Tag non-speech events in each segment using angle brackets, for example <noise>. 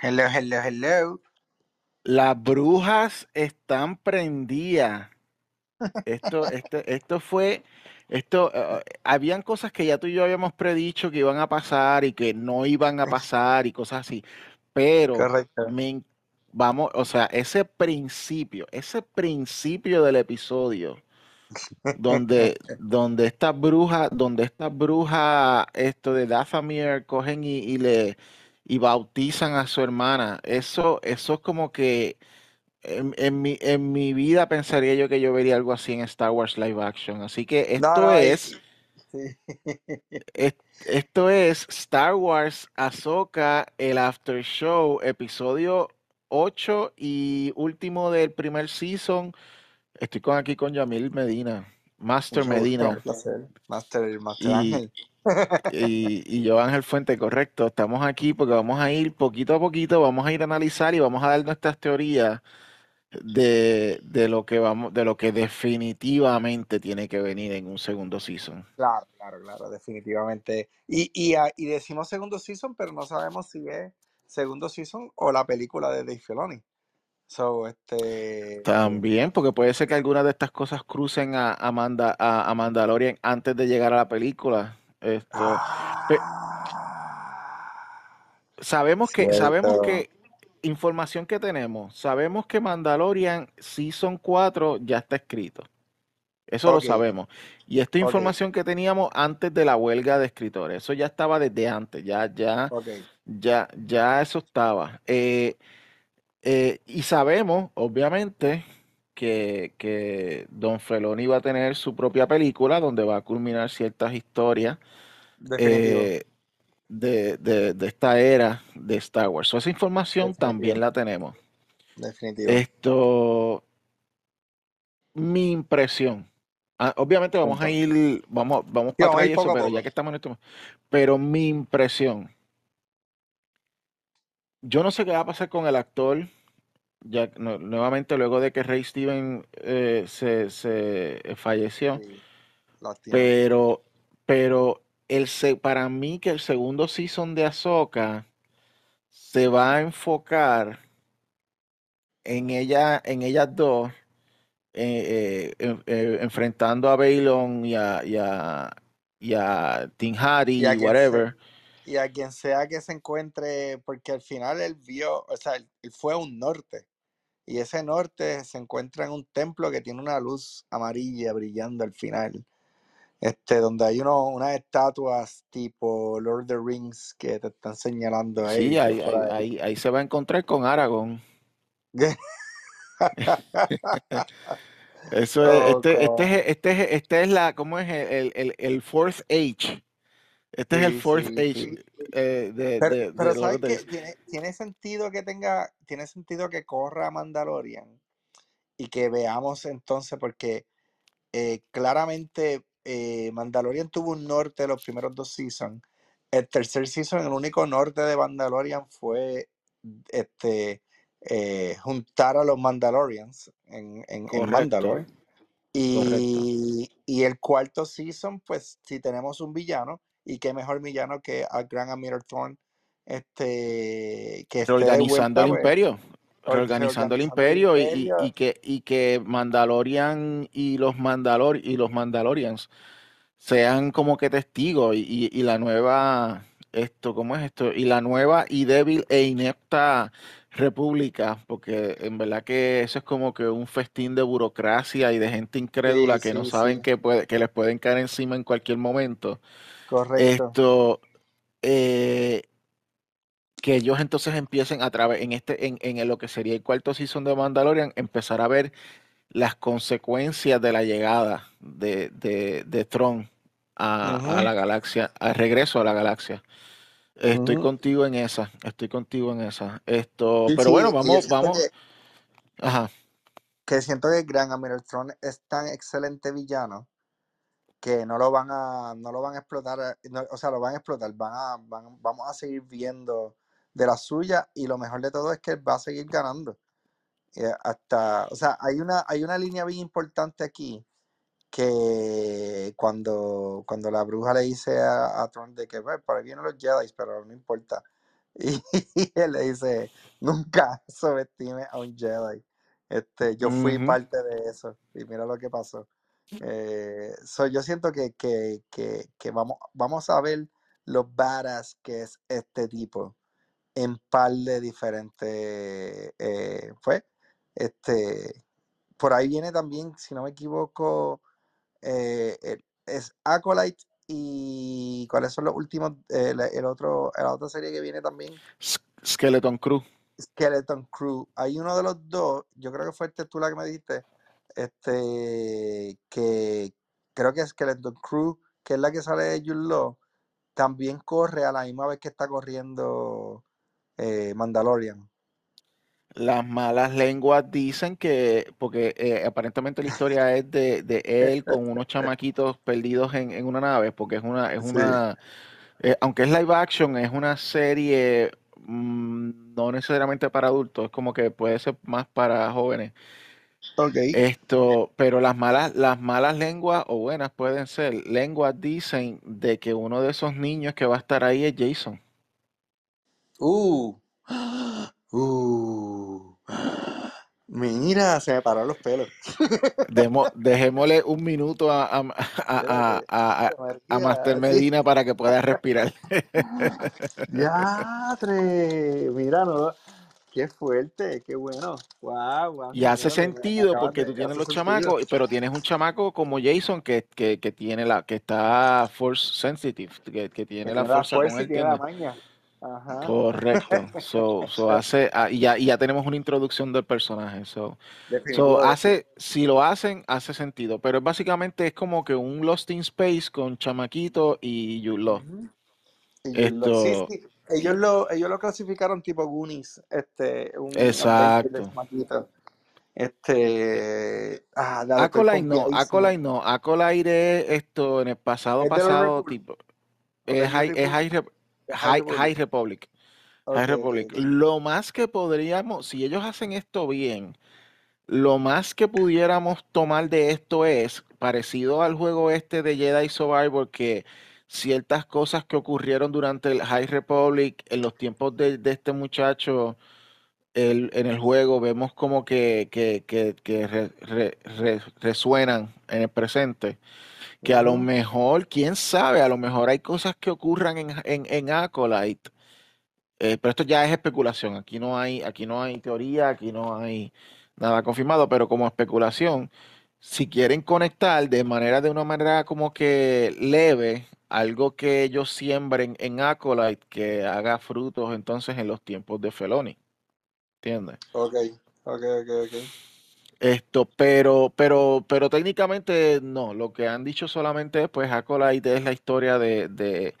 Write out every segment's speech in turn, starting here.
Hello, hello, hello. Las brujas están prendidas. Esto, <laughs> este, esto fue, esto, eh, habían cosas que ya tú y yo habíamos predicho que iban a pasar y que no iban a pasar y cosas así. Pero Correcto. me vamos, o sea, ese principio, ese principio del episodio donde, donde esta bruja, donde esta bruja, esto de Dathomir cogen y, y le y bautizan a su hermana, eso, eso es como que en, en mi, en mi vida pensaría yo que yo vería algo así en Star Wars Live Action. Así que esto no, <laughs> es, esto es Star Wars Ahsoka, el After Show, episodio 8 y último del primer season. Estoy con aquí con Yamil Medina, Master Mucho gusto, Medina. un placer. Master, Master Y, Ángel. Y, y yo, Ángel Fuente, correcto. Estamos aquí porque vamos a ir poquito a poquito, vamos a ir a analizar y vamos a dar nuestras teorías de, de lo que vamos, de lo que definitivamente tiene que venir en un segundo season. Claro, claro, claro, definitivamente. Y, y, ah, y decimos segundo season, pero no sabemos si es segundo season o la película de Dave Filoni. So, este, También, porque puede ser que algunas de estas cosas crucen a, a, Manda- a- a Mandalorian antes de llegar a la película. Esto, pe- ah, sabemos que, sabemos que información que tenemos, sabemos que Mandalorian Season 4 ya está escrito. Eso lo sabemos. Y esta información que teníamos antes de la huelga de escritores, eso ya estaba desde antes, ya, ya, ya, ya eso estaba. Eh, eh, y sabemos, obviamente, que, que Don Feloni va a tener su propia película donde va a culminar ciertas historias eh, de, de- de esta era de Star Wars. So, esa información también la tenemos. definitivo. Esto, mi impresión. ah, obviamente vamos a ir, vamos, vamos para atrás eso, pero ya que estamos en esto, pero mi impresión, yo no sé qué va a pasar con el actor, ya no- nuevamente luego de que Ray Steven eh, se, se eh, falleció, Sí, pero, pero el se- para mí que el segundo season de Ahsoka se va a enfocar en ella, en ellas dos, eh, en- enfrentando a Bailon y a, y a, y a Tin Y Hattie a y quien se, whatever. y a quien sea que se encuentre, porque al final él vio, o sea, él, él fue a un norte. Y ese norte se encuentra en un templo que tiene una luz amarilla brillando al final. Este, donde hay uno, unas estatuas tipo Lord of the Rings que te están señalando, Sí, ahí, por ahí, ahí. ahí, ahí se va a encontrar con Aragorn. <laughs> Eso es, este, este es, este es, este es la, ¿cómo es? El, el, el fourth age. Este es el fourth sí, age sí. eh, de, Pero, de, pero de ¿sabes? Rings. Tiene, tiene sentido que tenga, tiene sentido que corra Mandalorian y que veamos entonces, porque eh, claramente eh, Mandalorian tuvo un norte los primeros dos seasons. El tercer season, el único norte de Mandalorian fue este eh, juntar a los Mandalorians en, en, en Mandalore. Y, y el cuarto season, pues si tenemos un villano, y qué mejor villano que a Gran Admiral Thrawn, este, que Reorganizando el imperio. or- Reorganizando el imperio y, y que, y que Mandalorian y los Mandalor y los Mandalorians sean como que testigos y, y- y la nueva esto, ¿cómo es esto? Y la nueva y débil e inepta república, porque en verdad que eso es como que un festín de burocracia y de gente incrédula Sí, que no saben sí, que puede, que les pueden caer encima en cualquier momento. correcto. Esto, eh, que ellos entonces empiecen a través, en este, en, en lo que sería el cuarto season de Mandalorian, empezar a ver las consecuencias de la llegada de, de, de Tron a, a la galaxia, al regreso a la galaxia. Estoy contigo en esa, estoy contigo en esa. Esto, Sí, pero sí, bueno, vamos, vamos, que, ajá, que siento que Gran Admiral Thrawn es tan excelente villano que no lo van a, no lo van a explotar, eh, no, o sea, lo van a explotar, van a, van- vamos a seguir viendo de la suya y lo mejor de todo es que él va a seguir ganando. Y hasta, o sea, hay una, hay una línea bien importante aquí que cuando, cuando la bruja le dice a, a Tron de que, "Bueno, por ahí vienen los Jedi, pero no importa. <laughs> Y, él le dice, nunca <laughs> subestime a un Jedi. Este, yo fui parte de eso y mira lo que pasó. Eh, so, yo siento que, que, que, que vamos, vamos a ver lo badass que es este tipo en par de diferentes eh, pues este por ahí viene también si no me equivoco eh, el- es Acolyte y cuáles son los últimos eh, el otro la otra serie que viene también Skeleton Crew. Skeleton Crew hay uno de los dos yo creo que fue este tú la que me dijiste este que creo que es Skeleton Crew que es la que sale de Jude Law también corre a la misma vez que está corriendo eh, Mandalorian. Las malas lenguas dicen que, porque eh, aparentemente la historia es de, de él con unos chamaquitos perdidos en, en una nave, porque es una, es Sí. una, eh, aunque es live action, es una serie mm, no necesariamente para adultos, es como que puede ser más para jóvenes. Ok. Esto, pero las malas, las malas lenguas, o buenas pueden ser, lenguas dicen de que uno de esos niños que va a estar ahí es Jason. Uh. Mira, se me pararon los pelos. <laughs> Demo- dejémosle un minuto a, a, a, a, a, Master. Medina para que pueda respirar. <laughs> Diatre. Mira, no. Qué fuerte, qué bueno. Wow, Y hace sentido porque de- tú tienes los sentido. chamacos, pero tienes un chamaco como Jason que, que, que tiene la, que está force sensitive, que, tiene la tiene la fuerza con él, tiene la maña. Ajá. Correcto. So, so hace, ah, y ya, y ya tenemos una introducción del personaje. So, so hace, si lo hacen, hace sentido. Pero básicamente es como que un Lost in Space con chamaquito y Jude Law. Ujú. Y yo lo- sí, Esto, sí. Ellos lo, ellos lo clasificaron tipo Goonies, este, un de exacto. Este, ah, dale, no. Acolyte no. Acolyte es esto en el pasado Es pasado, tipo, es High, es High, High High, High Republic. Republic. High Republic. Lo más que podríamos, si ellos hacen esto bien, lo más que pudiéramos tomar de esto es parecido al juego este de Jedi Survivor, que ciertas cosas que ocurrieron durante el High Republic en los tiempos de, de este muchacho el- en el juego, vemos como que, que, que, que re- re- re- resuenan en el presente. Que a lo mejor, quién sabe, a lo mejor hay cosas que ocurran en, en, en Acolyte eh, pero esto ya es especulación. Aquí no hay, aquí no hay teoría, aquí no hay nada confirmado, pero como especulación, si quieren conectar de manera, de una manera como que leve, algo que ellos siembren en Acolyte que haga frutos entonces en los tiempos de Feloni. ¿Entiendes? Ok, ok, ok, ok. Esto, pero, pero, pero técnicamente no. Lo que han dicho solamente es, pues, Acolyte es la historia de, de,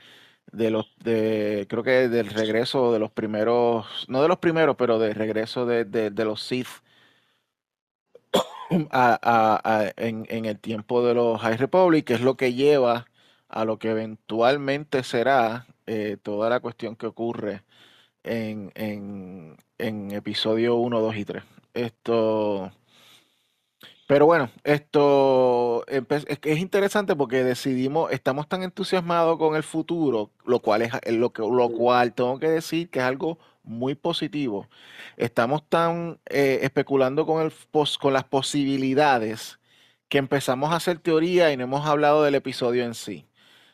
de los, de, creo que del regreso de los primeros, no de los primeros, pero del regreso de, de, de los Sith <coughs> en, en el tiempo de los High Republic, que es lo que lleva a lo que eventualmente será eh, toda la cuestión que ocurre en, en, en episodio 1, 2 y 3. Esto. Pero bueno, esto es, interesante porque decidimos, estamos tan entusiasmados con el futuro, lo cual es eh, lo que, lo cual tengo que decir que es algo muy positivo. Estamos tan eh, especulando con el con las posibilidades que empezamos a hacer teoría y no hemos hablado del episodio en sí.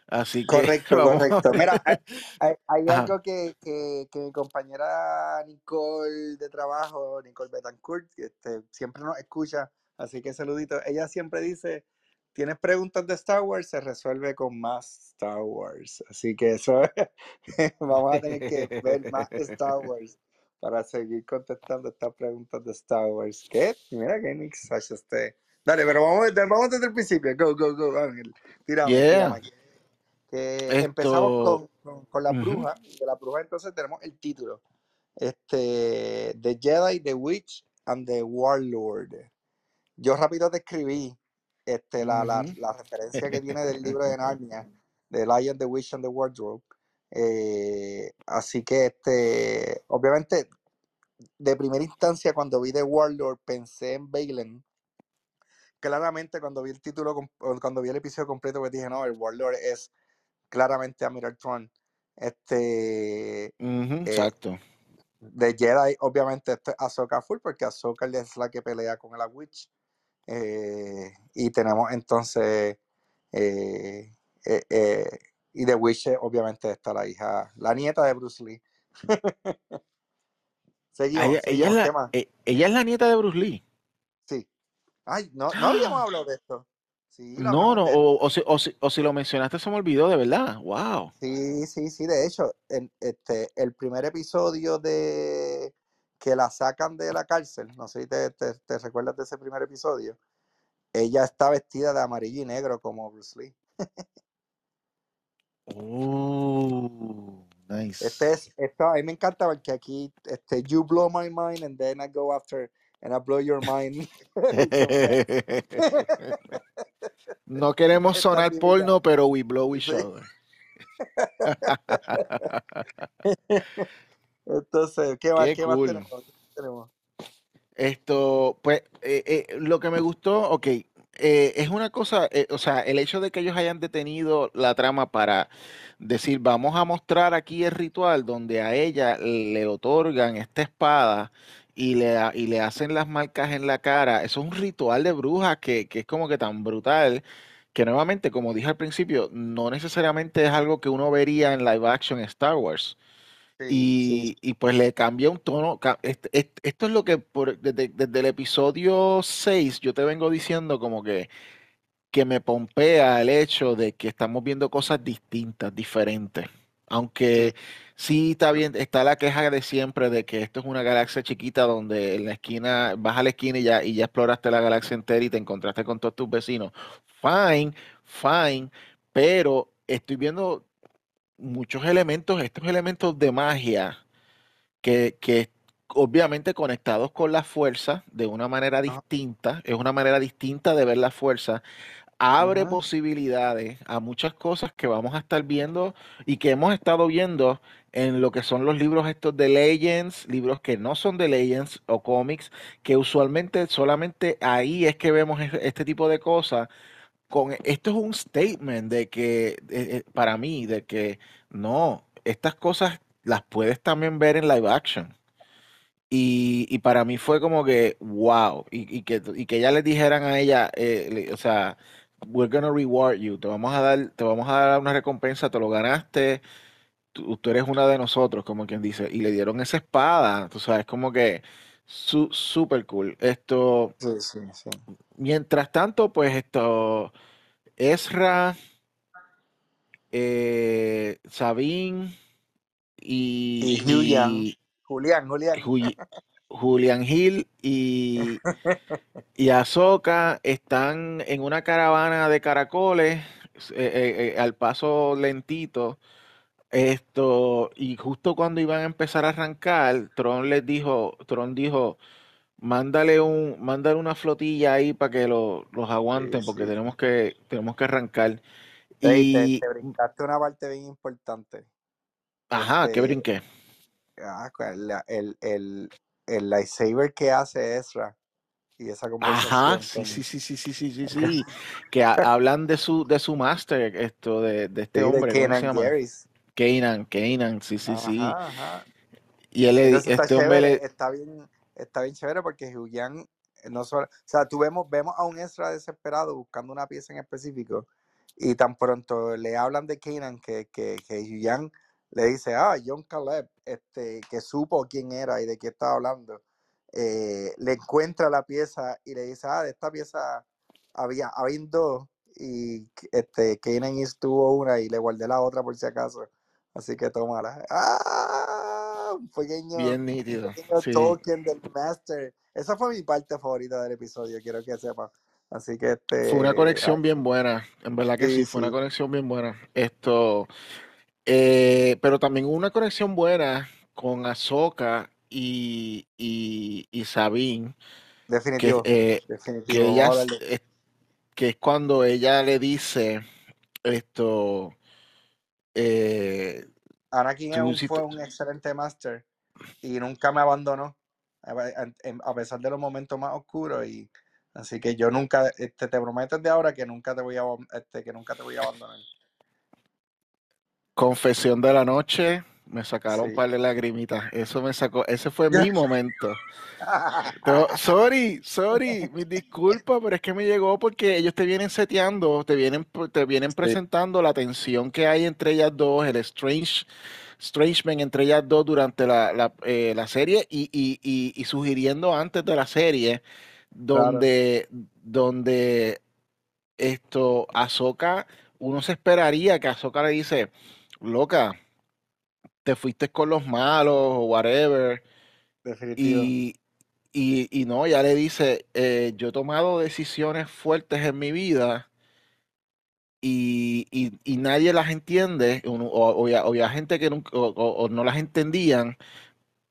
Así que Correcto, <laughs> vamos. correcto. Mira, hay, hay- hay Ajá. algo que, que, que mi compañera Nicole de trabajo, Nicole Betancourt, este, siempre nos escucha, así que saludito. Ella siempre dice, tienes preguntas de Star Wars, se resuelve con más Star Wars. Así que eso, <laughs> vamos a tener que ver más Star <laughs> Wars para seguir contestando estas preguntas de Star Wars. ¿Qué? Mira que Nick Sacha este. Dale, pero vamos, desde- vamos desde el principio. Go, go, go, Ángel. Tirame, Yeah. Que empezamos Esto. con, con, con la bruja. y De la bruja entonces tenemos el título. Este, The Jedi, The Witch and the Warlord. Yo rápido te escribí este, la, referencia que tiene del libro de <laughs> Narnia, The Lion, The Witch and the Wardrobe. Eh, así que, este, obviamente, de primera instancia, cuando vi The Warlord, pensé en Balen. Claramente, cuando vi el título, cuando vi el episodio completo, pues dije, no, el Warlord es claramente Admiral Thrawn. Este, eh, exacto. de Jedi, obviamente, esto es Ahsoka Full, porque Ahsoka es la que pelea con la Witch. Eh, y tenemos entonces, eh, eh, y de eh, obviamente, está la hija, la nieta de Bruce Lee. <laughs> Ah, seguimos, Ella, ella es la, eh, ella es la nieta de Bruce Lee. Sí. Ay, no, no habíamos hablado de esto. Sí, No, no, o si, o, si, o si lo mencionaste se me olvidó, de verdad. Wow. Sí, sí, sí, de hecho, en, este, el primer episodio de que la sacan de la cárcel, no sé si te, te- te recuerdas de ese primer episodio, ella está vestida de amarillo y negro como Bruce Lee. Oh, nice. Este es, esto a mí me encanta porque aquí, este, you blow my mind and then I go after and I blow your mind. <laughs> No queremos Esta sonar porno, pero we blow each other. <laughs> <laughs> Entonces, ¿qué más, Qué qué más tenemos? ¿Qué más tenemos? Esto, pues, eh, eh, lo que me gustó, ok, eh, es una cosa, eh, o sea, el hecho de que ellos hayan detenido la trama para decir, vamos a mostrar aquí el ritual donde a ella le otorgan esta espada y le, y le hacen las marcas en la cara, eso es un ritual de brujas que, que es como que tan brutal que nuevamente, como dije al principio, no necesariamente es algo que uno vería en live action Star Wars. Sí, sí, Y, y pues le cambia un tono. este- este- Esto es lo que por- desde, desde el episodio 6 yo te vengo diciendo como que, que me pompea el hecho de que estamos viendo cosas distintas, diferentes. Aunque sí está bien, está la queja de siempre de que esto es una galaxia chiquita donde en la esquina, vas a la esquina y ya, y ya exploraste la galaxia entera y te encontraste con todos tus vecinos. Fine, fine, pero estoy viendo muchos elementos, estos elementos de magia que, que obviamente conectados con la fuerza de una manera Ajá, distinta, es una manera distinta de ver la fuerza, abre ajá, posibilidades a muchas cosas que vamos a estar viendo y que hemos estado viendo en lo que son los libros estos de Legends, libros que no son de Legends o cómics, que usualmente solamente ahí es que vemos este tipo de cosas con esto es un statement de que eh, para mí de que no, estas cosas las puedes también ver en live action. Y, y para mí fue como que wow, y, que, y que ya les dijeran a ella, eh, le- o sea, we're gonna reward you, te vamos a dar, te vamos a dar una recompensa, te lo ganaste, tú, tú eres una de nosotros, como quien dice, y le dieron esa espada, tú sabes, como que su, super cool. Esto, sí, sí, sí. mientras tanto, pues esto, Ezra eh, Sabine Y Yang, y Julián, Julián. Ju- Julian Hill y, y Ahsoka están en una caravana de caracoles eh, eh, eh, al paso lentito. Esto, y justo cuando iban a empezar a arrancar, Tron les dijo, Tron dijo, mándale un, mándale una flotilla ahí para que lo- los Sí, aguanten, porque sí. tenemos que, tenemos que arrancar. Y, te brincaste una parte bien importante. ajá, ¿qué Este, brinqué? ah, el, el, el, el lightsaber que hace Ezra y esa Ajá, conversación sí, con... sí, sí, sí, sí, sí, sí, <laughs> sí, que ha- hablan de su, de su máster, esto, de, de este Sí, de hombre, ¿cómo se Kanan. Kanan, sí, sí, sí. Ajá. Y él, le- Entonces está este hombre chévere, le, está bien, está bien chévere porque Julián no solo, o sea, tú vemos, vemos a un Ezra desesperado buscando una pieza en específico y tan pronto le hablan de Kanan que, que, que le dice, ah, John Caleb, este, que supo quién era y de qué estaba hablando, eh, le encuentra la pieza y le dice, ah, de esta pieza había, había dos y este, Kanan tuvo una y le guardé la otra por si acaso. Así que tómala. ¡Ah! Un pequeño, bien un nítido, pequeño sí. token del Master. Esa fue mi parte favorita del episodio, quiero que sepa. Así que Fue una este. conexión ay, bien buena, en verdad que sí, sí, fue una conexión bien buena. Esto, eh, pero también una conexión buena con Ahsoka y, y, y Sabine, que, Definitivo. eh, que Definitivo. ella, darle. es- que es cuando ella le dice esto, eh, Anakin un- fue un excelente Master y nunca me abandonó. A a- a pesar de los momentos más oscuros. Y así que yo nunca, este, te prometo de ahora que nunca te voy a, este, que nunca te voy a abandonar. Confesión de la noche, me sacaron un Sí. par de lagrimitas. Eso me sacó, ese fue mi momento. <laughs> Pero, sorry, sorry, mis disculpas, pero es que me llegó porque ellos te vienen seteando, te vienen, te vienen Sí. presentando la tensión que hay entre ellas dos, el strange, strangeman entre ellas dos durante la, la, eh, la serie y, y, y, y sugiriendo antes de la serie, Claro. donde, donde esto, Ahsoka, uno se esperaría que Ahsoka le dice, loca, te fuiste con los malos o whatever. Definitivo. Y, y, y no, ya le dice, eh, yo he tomado decisiones fuertes en mi vida y, y- y nadie las entiende, o, o, había gente que nunca- o, no las entendían,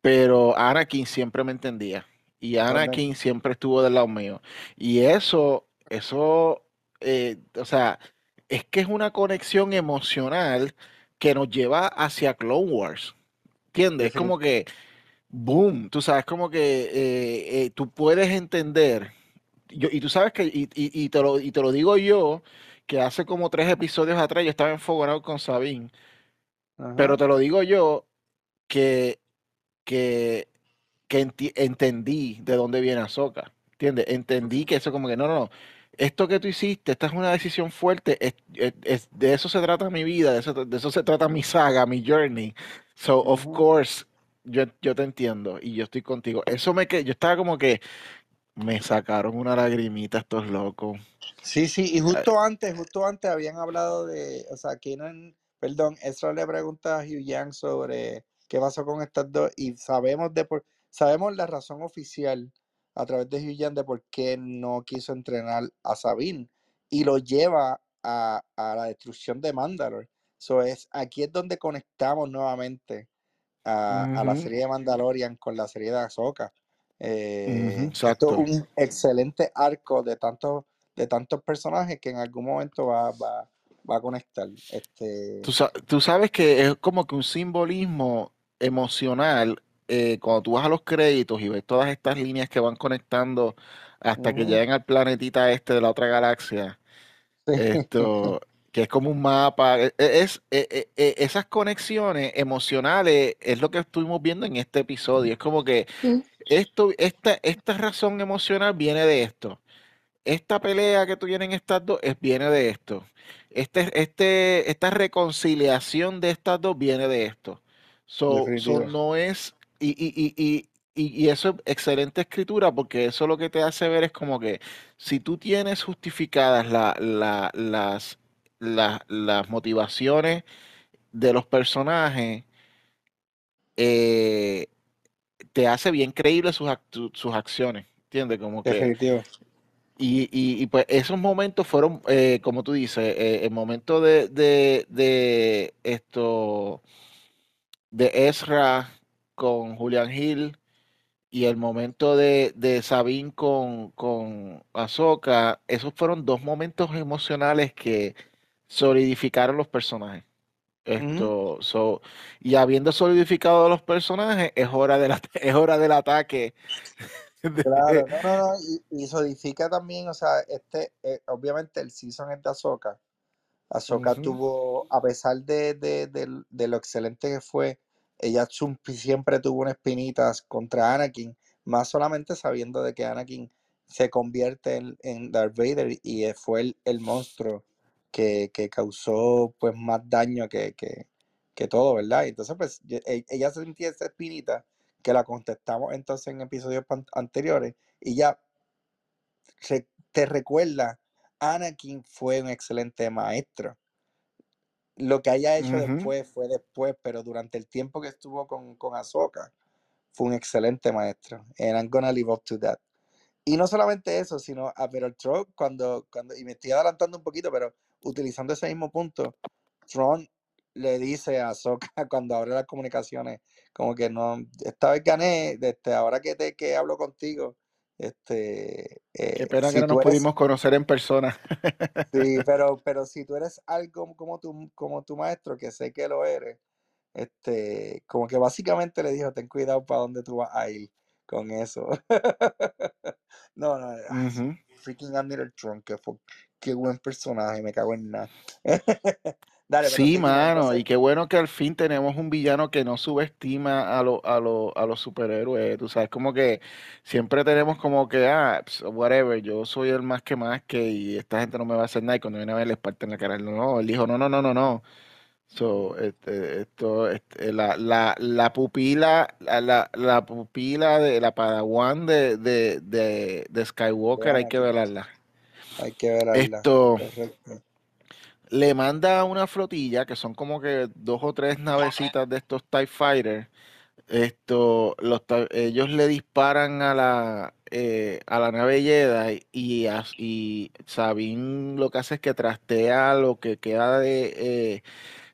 pero Anakin siempre me entendía. Y. Anakin siempre estuvo del lado mío. Y eso, eso, eh, o sea, es que es una conexión emocional que nos lleva hacia Clone Wars. ¿Entiendes? Es como que, boom, tú sabes, como que eh, eh, tú puedes entender. Yo, y tú sabes que, y, y- y te lo, y te lo digo yo, que hace como tres episodios atrás yo estaba enfogonado con Sabine, pero te lo digo yo que, que, que enti- entendí de dónde viene Ahsoka, ¿entiendes? Entendí que eso como que, no, no, no, esto que tú hiciste, esta es una decisión fuerte, es- es- es- de eso se trata mi vida, de eso, de eso se trata mi saga, mi journey. So, of course, yo, yo te entiendo y yo estoy contigo. Eso me que yo estaba como que me sacaron una lagrimita estos locos. Sí, sí, y Ay, justo antes, justo antes habían hablado de, o sea, Kenan, perdón, Ezra le pregunta a Hugh Yang sobre qué pasó con estas dos y sabemos de por, sabemos la razón oficial a través de Hugh de por qué no quiso entrenar a Sabine y lo lleva a, a la destrucción de Mandalore. So es, aquí es donde conectamos nuevamente a, a la serie de Mandalorian con la serie de Ahsoka. ujú, Eh, esto es exacto. un excelente arco de tantos de tantos personajes que en algún momento va, va, va a conectar. Este, Tú, sa- tú sabes que es como que un simbolismo emocional eh, cuando tú vas a los créditos y ves todas estas líneas que van conectando hasta que llegan al planetita este de la otra galaxia. sí, Esto, <laughs> que es como un mapa. e- e- Es, e- esas conexiones emocionales es lo que estuvimos viendo en este episodio. Es como que esto, esta, esta razón emocional viene de esto. Esta pelea que tuvieron estas dos es, viene de esto. Este, este, esta reconciliación de estas dos viene de esto. So, so no es. Y, y, y, y, eso es excelente escritura porque eso lo que te hace ver es como que si tú tienes justificadas la- la- las, la- las motivaciones de los personajes, eh, te hace bien creíble sus, sus acciones. ¿Entiendes? Como que. Definitivo. Y, y- y, pues esos momentos fueron, eh, como tú dices, eh, el momento de, de, de esto, de Ezra con Julian Hill y el momento de, de Sabine con, con Ahsoka, esos fueron dos momentos emocionales que solidificaron los personajes. Esto, so, y habiendo solidificado los personajes, es hora del, <laughs> es hora del ataque. <laughs> Claro, <laughs> no, no, no, y, y solidifica también, o sea, este, eh, obviamente el season es de. Ahsoka Ujú, tuvo, a pesar de, de, de- de lo excelente que fue, ella siempre tuvo unas espinitas contra Anakin, más solamente sabiendo de que Anakin se convierte en, en Darth Vader y fue el, el monstruo que, que causó pues más daño que, que, que todo, ¿verdad? Entonces pues e- ella sentía esa espinita que la contestamos entonces en episodios anteriores y ya te recuerda, Anakin fue un excelente maestro. Lo que haya hecho después fue después, pero durante el tiempo que estuvo con, con Ahsoka, fue un excelente maestro. And I'm gonna live up to that. Y no solamente eso, sino a Pero Tron, cuando, cuando, y me estoy adelantando un poquito, pero utilizando ese mismo punto, Tron le dice a Ahsoka <laughs> cuando abre las comunicaciones, como que no, esta vez gané, este, ahora que te que hablo contigo, este, Qué eh, pena que no nos eres, pudimos conocer en persona. sí, <laughs> pero, pero si tú eres algo como tu, como tu maestro, que sé que lo eres, este, como que básicamente le dijo, ten cuidado para dónde tú vas a ir con eso. <laughs> No, no, ay, Ujú. freaking Admiral Tron, que fue, qué buen personaje, me cago en nada. <laughs> Dale, Sí, mano, y qué bueno que al fin tenemos un villano que no subestima a, lo- a, lo- a los superhéroes. Tú sabes, como que siempre tenemos como que, ah, whatever, yo soy el más que más que y esta gente no me va a hacer nada. Y cuando viene a ver, les parte en la cara. No, él dijo, no, no, no, no, no. So, este, esto, este, la, la, la pupila, la, la, la pupila de la Padawan de, de, de, de Skywalker hay que velarla. hay que verla. Esto Correcto. Le manda una flotilla que son como que dos o tres navecitas de estos TIE Fighters. Esto, los, ellos le disparan a la, eh, a la nave Jedi y, y Sabine lo que hace es que trastea lo que queda de, eh,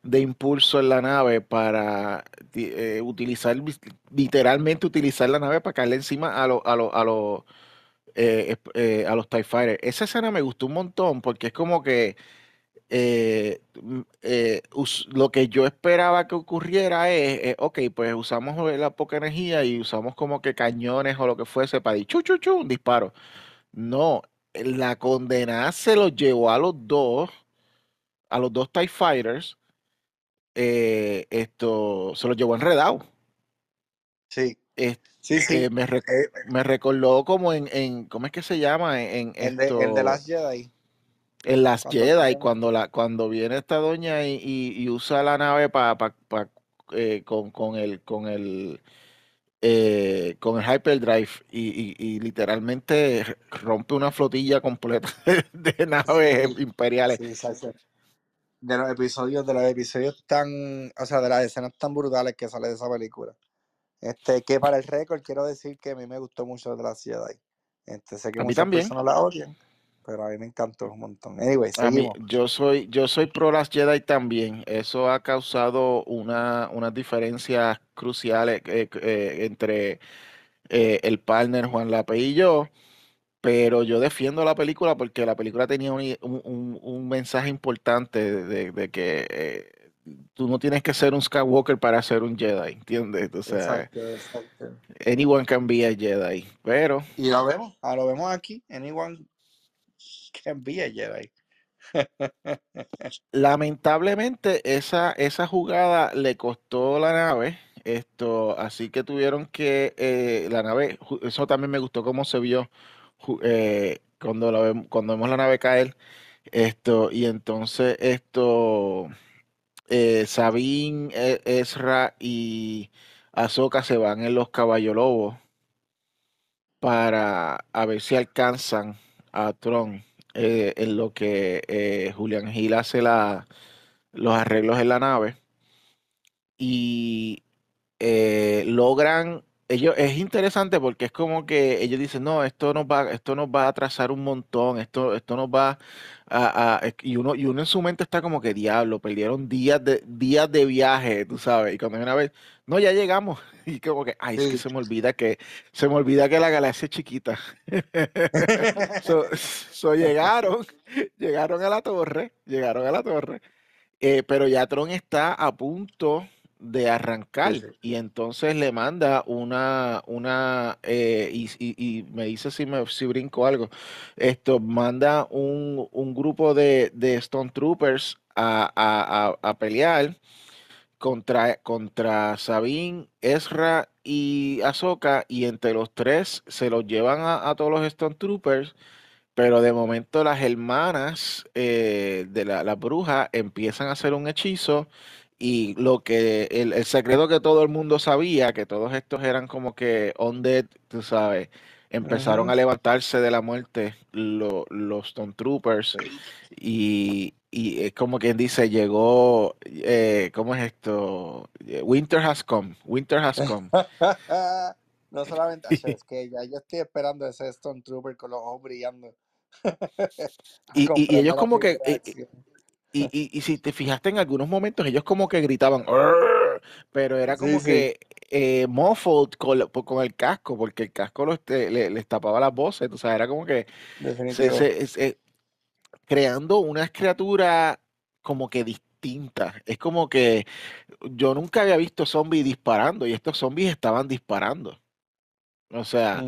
de impulso en la nave para eh, utilizar, literalmente utilizar la nave para caerle encima a los a los a esp- eh, a los TIE Fighters. Esa escena me gustó un montón porque es como que eh, mm, eh, lo que yo esperaba que ocurriera es, eh, ok, pues usamos la poca energía y usamos como que cañones o lo que fuese para decir, chu, chu, chu, un disparo. No, la condenada se los llevó a los dos, a los dos TIE Fighters, eh, esto, se los llevó enredado. Sí, sí, sí. me, re- me recordó como en, en, ¿cómo es que se llama? En, en el, de, el de Last Jedi, en las cuando Jedi, cuando la, cuando viene esta doña y, y- y usa la nave pa, pa- pa- eh, con, con el, con el, eh, con el hyperdrive y, y- literalmente rompe una flotilla completa <laughs> de naves Sí, imperiales. sí. De los episodios, de los episodios tan, o sea, de las escenas tan brutales que sale de esa película. Este, que para el récord quiero decir que a mí me gustó mucho de Last Jedi. Este, sé que A mí muchas también. personas la odian, pero a mí me encantó un montón. Anyway, mí, yo soy, yo soy pro Last Jedi también. Eso ha causado una, unas diferencias cruciales eh, eh, entre eh, el partner Juan Lape y yo. Pero yo defiendo la película porque la película tenía un, un- un- mensaje importante de, de que tú no tienes que ser un Skywalker para ser un Jedi, ¿entiendes? O sea, Exacto, exacto. anyone can be a Jedi. Pero Y lo vemos, ah, lo vemos aquí. Anyone a Jedi. lamentablemente esa, esa jugada le costó la nave. Esto, así que tuvieron que eh, la nave, eso también me gustó cómo se vio eh, cuando vemos, cuando vemos la nave caer. Esto, y entonces esto. eh, Sabine, E- Ezra y Ahsoka se van en los caballos lobos para a ver si alcanzan a Tron eh, en lo que eh, Julian Hill hace la, los arreglos en la nave y eh, logran ellos es interesante porque es como que ellos dicen no esto nos va esto nos va a atrasar un montón esto esto nos va a, a- y uno y uno en su mente está como que diablo perdieron días de días de viaje tú sabes y cuando una vez no ya llegamos <laughs> y como que ay es que se me olvida que se me olvida que la galaxia es chiquita <laughs> so, so llegaron <laughs> llegaron a la torre llegaron a la torre eh, pero ya Tron está a punto de arrancar sí. y entonces le manda una, una eh, y, y- y me dice si, me, si brinco algo, esto manda un, un grupo de, de Stone Troopers a, a- a- a pelear contra, contra Sabine, Ezra y Ahsoka y entre los tres se los llevan a, a todos los Stone Troopers pero de momento las hermanas eh, de la, la bruja empiezan a hacer un hechizo y lo que el, el secreto que todo el mundo sabía, que todos estos eran como que undead, tú sabes, empezaron a levantarse de la muerte lo- los Stone Troopers y, y es como quien dice, llegó, eh, ¿cómo es esto? Eh, Winter has come, winter has come. <laughs> No solamente, es que ya yo estoy esperando ese Stone Trooper con los ojos brillando. <laughs> Y, y- ellos como que, Y, y, y si te fijaste en algunos momentos, ellos como que gritaban, "Arr", pero era Sí, como sí, que eh, muffled con, el casco, porque el casco los, te- le- les tapaba las voces, o sea, era como que se, se- creando una criatura como que distinta. Es como que yo nunca había visto zombies disparando y estos zombies estaban disparando. O sea,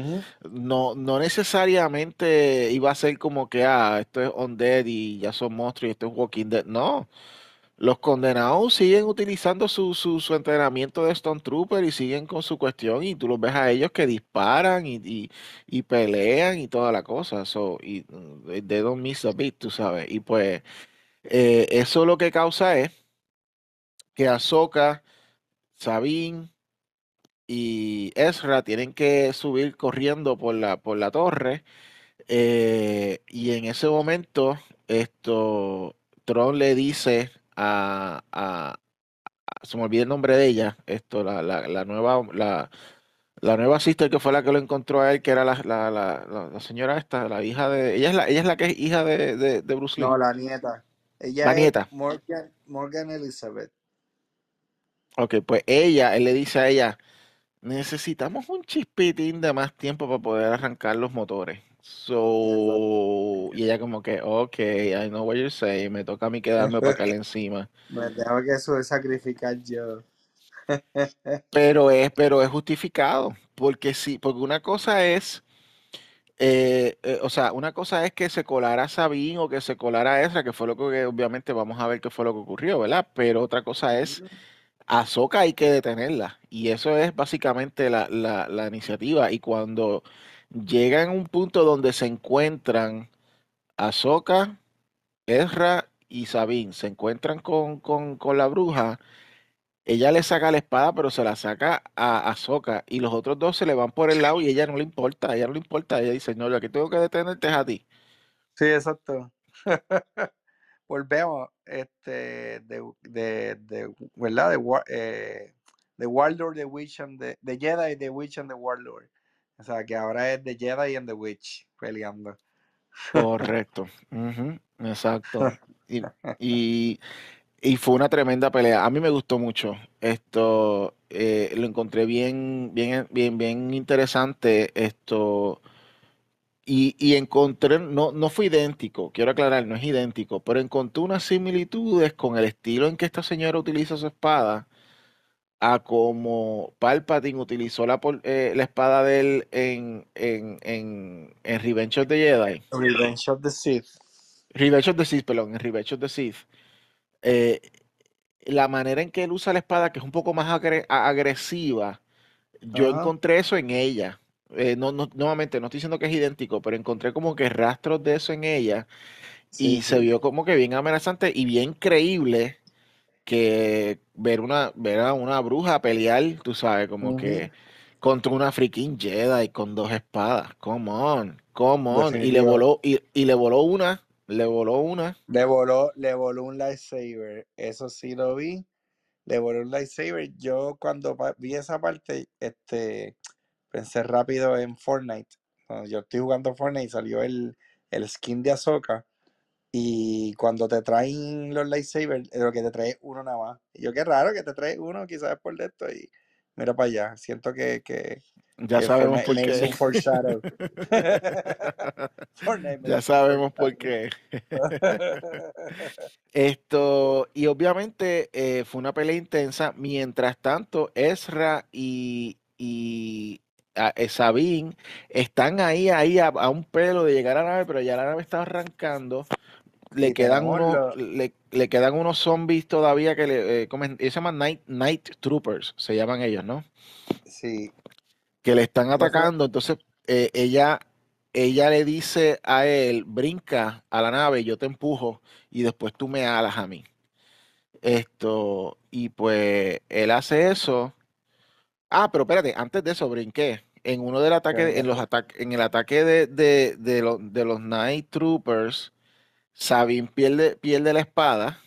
no, no necesariamente iba a ser como que, ah, esto es Undead y ya son monstruos y esto es Walking Dead. No, los condenados siguen utilizando su, su, su entrenamiento de Stone Trooper y siguen con su cuestión y tú los ves a ellos que disparan y, y, y pelean y toda la cosa. So, y mm, they don't miss a beat, tú sabes. Y pues eh, eso lo que causa es que Ahsoka, Sabine y Ezra tienen que subir corriendo por la, por la torre. eh, y en ese momento, esto, Tron le dice a, a- a- se me olvidó el nombre de ella, esto, la, la, la nueva, la, la nueva sister que fue la que lo encontró a él, que era la, la, la, la- la señora esta, la hija de, ella es la, ella es la que es hija de, de, de Bruce Lee, No, la nieta. la Ella es nieta. Morgan, Morgan Elizabeth. Ok, pues ella, él le dice a ella, necesitamos un chispitín de más tiempo para poder arrancar los motores. So, y ella como que, ok, I know what you're saying, me toca a mí quedarme para caerle <laughs> encima. Me tengo que sacrificar yo. <laughs> Pero es, pero es justificado, porque sí, porque una cosa es, eh, eh, o sea, una cosa es que se colara Sabine o que se colara Ezra, que fue lo que obviamente vamos a ver qué fue lo que ocurrió, ¿verdad? Pero otra cosa es, Ahsoka hay que detenerla, y eso es básicamente la, la, la iniciativa, y cuando llegan a un punto donde se encuentran Ahsoka, Ezra y Sabine, se encuentran con, con, con la bruja, ella le saca la espada, pero se la saca a Ahsoka y los otros dos se le van por el lado y ella no le importa, a ella no le importa, ella dice, no, yo aquí tengo que detenerte a ti. Sí, exacto. <laughs> Volvemos, este, de, de, de, ¿verdad? De, eh, de Warlord, The Witch and the, de Jedi, The Witch and the Warlord. O sea, que ahora es The Jedi and the Witch peleando. Correcto, ujú, exacto. <laughs> Y, y, y fue una tremenda pelea. A mí me gustó mucho. Esto eh, lo encontré bien, bien, bien, bien interesante. Esto. Y, y encontré, no, no fue idéntico, quiero aclarar, no es idéntico, pero encontré unas similitudes con el estilo en que esta señora utiliza su espada, a como Palpatine utilizó la, eh, la espada de él en, en, en, en Revenge of the Jedi. Revenge of the Sith. Revenge of the Sith, perdón, en Revenge of the Sith. Eh, la manera en que él usa la espada, que es un poco más agre- agresiva, yo encontré eso en ella. Eh, no, no, nuevamente, no estoy diciendo que es idéntico, pero encontré como que rastros de eso en ella y Sí, se vio como que bien amenazante y bien creíble que ver una, ver a una bruja pelear, tú sabes, como que contra una freaking Jedi con dos espadas. Come on, come on. Y le voló, y, y le voló una, le voló una. Le voló, le voló un lightsaber. Eso sí lo vi. Le voló un lightsaber. Yo cuando vi esa parte, este, pensé rápido en Fortnite. Yo estoy jugando Fortnite y salió el, el skin de Ahsoka. Y cuando te traen los lightsabers, eh, lo que te trae es uno nada más. Y yo, qué raro que te trae uno, quizás por de esto. Y mira para allá. Siento que, que, Ya que sabemos por qué. un foreshadow. <laughs> <laughs> Fortnite Ya sabemos por qué. <laughs> Esto, y obviamente eh, fue una pelea intensa. Mientras tanto, Ezra y, y a- eh, Sabine están ahí, ahí a, a un pelo de llegar a la nave, pero ya la nave está arrancando. Le quedan unos, le, le quedan unos zombies todavía que le, eh. Ellos se llaman Night, Night Troopers, se llaman ellos, ¿no? Sí. Que le están atacando. Entonces, eh, ella, ella le dice a él, brinca a la nave, yo te empujo y después tú me alas a mí. Esto, y pues él hace eso. Ah, pero espérate, antes de eso brinqué. En uno del ataque, en los ataques, en el ataque de, de, de, lo- de los Night Troopers, Sabine pierde, pierde la espada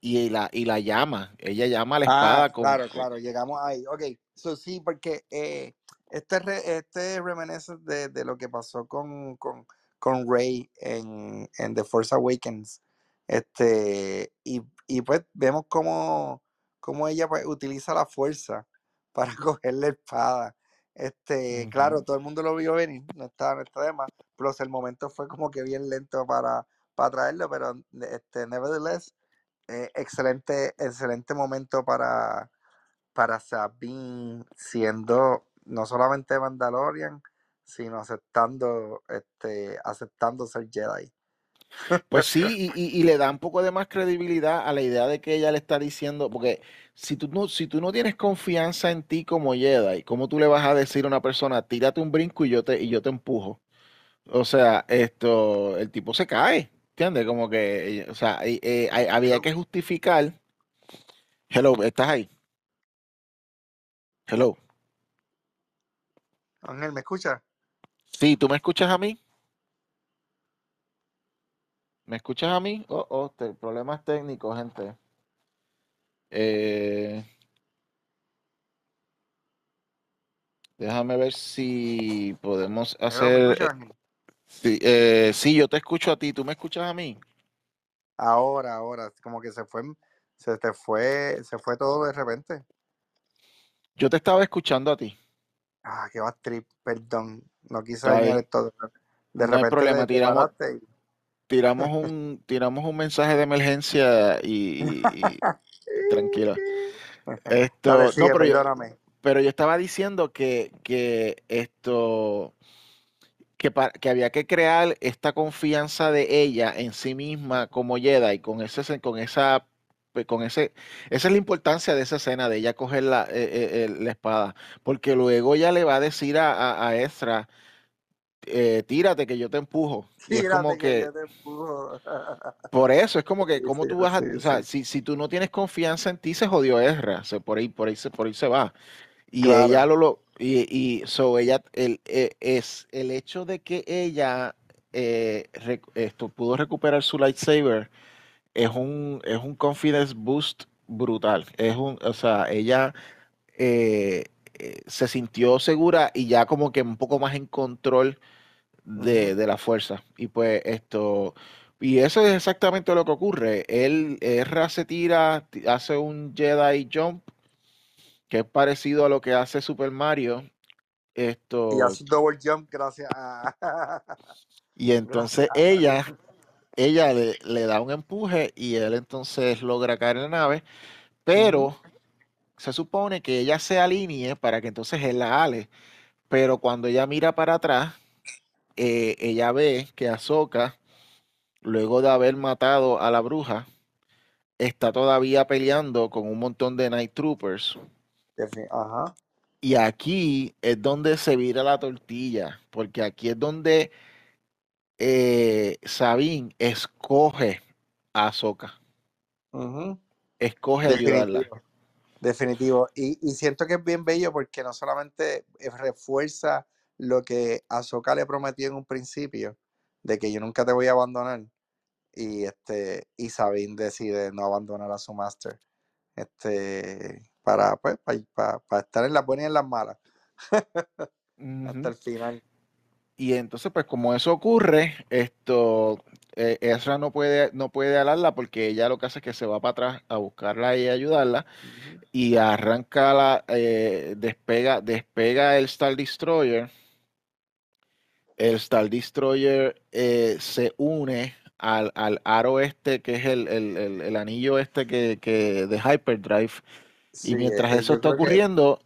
y la, y la llama. Ella llama a la Ah, espada con, claro, claro, llegamos ahí. Ok, so, sí, porque eh, este, re- este remenece de, de lo que pasó con, con, con Rey en, en The Force Awakens. Este, y, y pues vemos cómo, cómo ella pues, utiliza la fuerza para <laughs> coger la espada. Este, claro, todo el mundo lo vio venir, no no está de más, plus el momento fue como que bien lento para, para traerlo, pero este, nevertheless, eh, excelente, excelente momento para, para Sabine siendo no solamente Mandalorian, sino aceptando, este, aceptando ser Jedi. Pues sí, y, y- y le da un poco de más credibilidad a la idea de que ella le está diciendo, porque si tú no, si tú no tienes confianza en ti como Jedi, ¿cómo tú le vas a decir a una persona, tírate un brinco y yo te, y yo te empujo? O sea, esto, el tipo se cae, ¿entiendes? Como que, eh, o sea, eh, eh, había que justificar. Hello, ¿estás ahí? Hello. Ángel, ¿me escucha? Sí, ¿tú me escuchas a mí? ¿Me escuchas a mí? Oh, oh, te- problemas técnicos, gente. Eh, déjame ver si podemos Hello, ¿Me hacer. eh, sí, eh, sí, yo te escucho a ti, ¿tú me escuchas a mí? Ahora, ahora, como que se fue, se te fue, se fue todo de repente. Yo te estaba escuchando a ti. Ah, qué va trip, perdón. No quise dañar esto. De, de No hay repente problema, te, te tiramos, y- tiramos <laughs> un, tiramos un mensaje de emergencia y, y-. Dale, Esto, no, pero yo, perdóname. pero yo estaba diciendo que, que esto, que, pa- que había que crear esta confianza de ella en sí misma como Jedi, con ese, con esa, pues, con ese, esa es la importancia de esa escena de ella coger la, eh, eh, eh, la espada, porque luego ella le va a decir a, a, a Ezra, eh, tírate que yo te empujo, <laughs> y es como Tírate que que yo te empujo. <laughs> por eso es como que, Sí, ¿cómo sí, tú vas a, o sea, si, si tú no tienes confianza en ti, se jodió Ezra, se, por ahí, por ahí se, por ahí se va. Y Claro. ella lo, lo y, y so ella, el, eh, es el hecho de que ella eh, rec- esto, pudo recuperar su lightsaber, es un, es un confidence boost brutal. Es un, o sea, ella eh, eh, se sintió segura y ya como que un poco más en control de, de la fuerza. Y pues esto, y eso es exactamente lo que ocurre. Él, Ezra se tira, ti- hace un Jedi jump, que es parecido a lo que hace Super Mario. Y Esto, hace double jump gracias a. <laughs> y entonces a ella, ella le, le da un empuje y él entonces logra caer en la nave, pero se supone que ella se alinee para que entonces él la ale. Pero cuando ella mira para atrás, eh, ella ve que Ahsoka, luego de haber matado a la bruja, está todavía peleando con un montón de Night Troopers. Ajá. Y aquí es donde se vira la tortilla, porque aquí es donde eh, Sabine escoge a Ahsoka, escoge ayudarla. Definitivo. Y, y siento que es bien bello porque no solamente refuerza lo que Ahsoka le prometió en un principio, de que yo nunca te voy a abandonar. Y este, y Sabine decide no abandonar a su master. Este, para, pues, para, para estar en las buenas y en las malas. <laughs> Hasta el final. Y entonces, pues como eso ocurre, esto, eh, Ezra no puede, no puede alarla porque ella lo que hace es que se va para atrás a buscarla y ayudarla y arranca la, eh, despega, despega el Star Destroyer. El Star Destroyer eh, se une al, al aro este, que es el, el- el- el anillo este que, que de Hyperdrive. Y mientras eh, eso está que ocurriendo,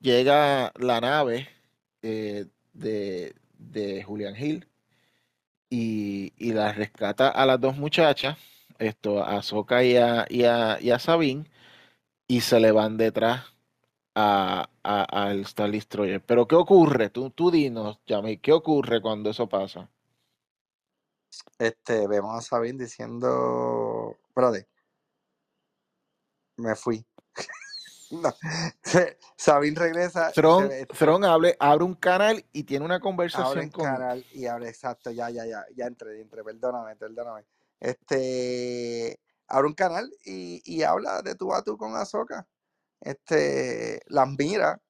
llega la nave de, de Julian Hill y, y la rescata a las dos muchachas, esto, a Ahsoka y a, y a, y a Sabine, y se le van detrás a, a- al Star Destroyer. Pero ¿qué ocurre? Tú, tú dinos, Yami, ¿qué ocurre cuando eso pasa? este, vemos a Sabine diciendo, espérate, me fui. No. Sabine regresa, ve, este, Thron abre, abre un canal y tiene una abre conversación el con... canal y abre, exacto, ya, ya, ya, ya entré, ya entré, perdóname, perdóname. Este, abre un canal y, y habla de tú a tú con Ahsoka. Este, las mira,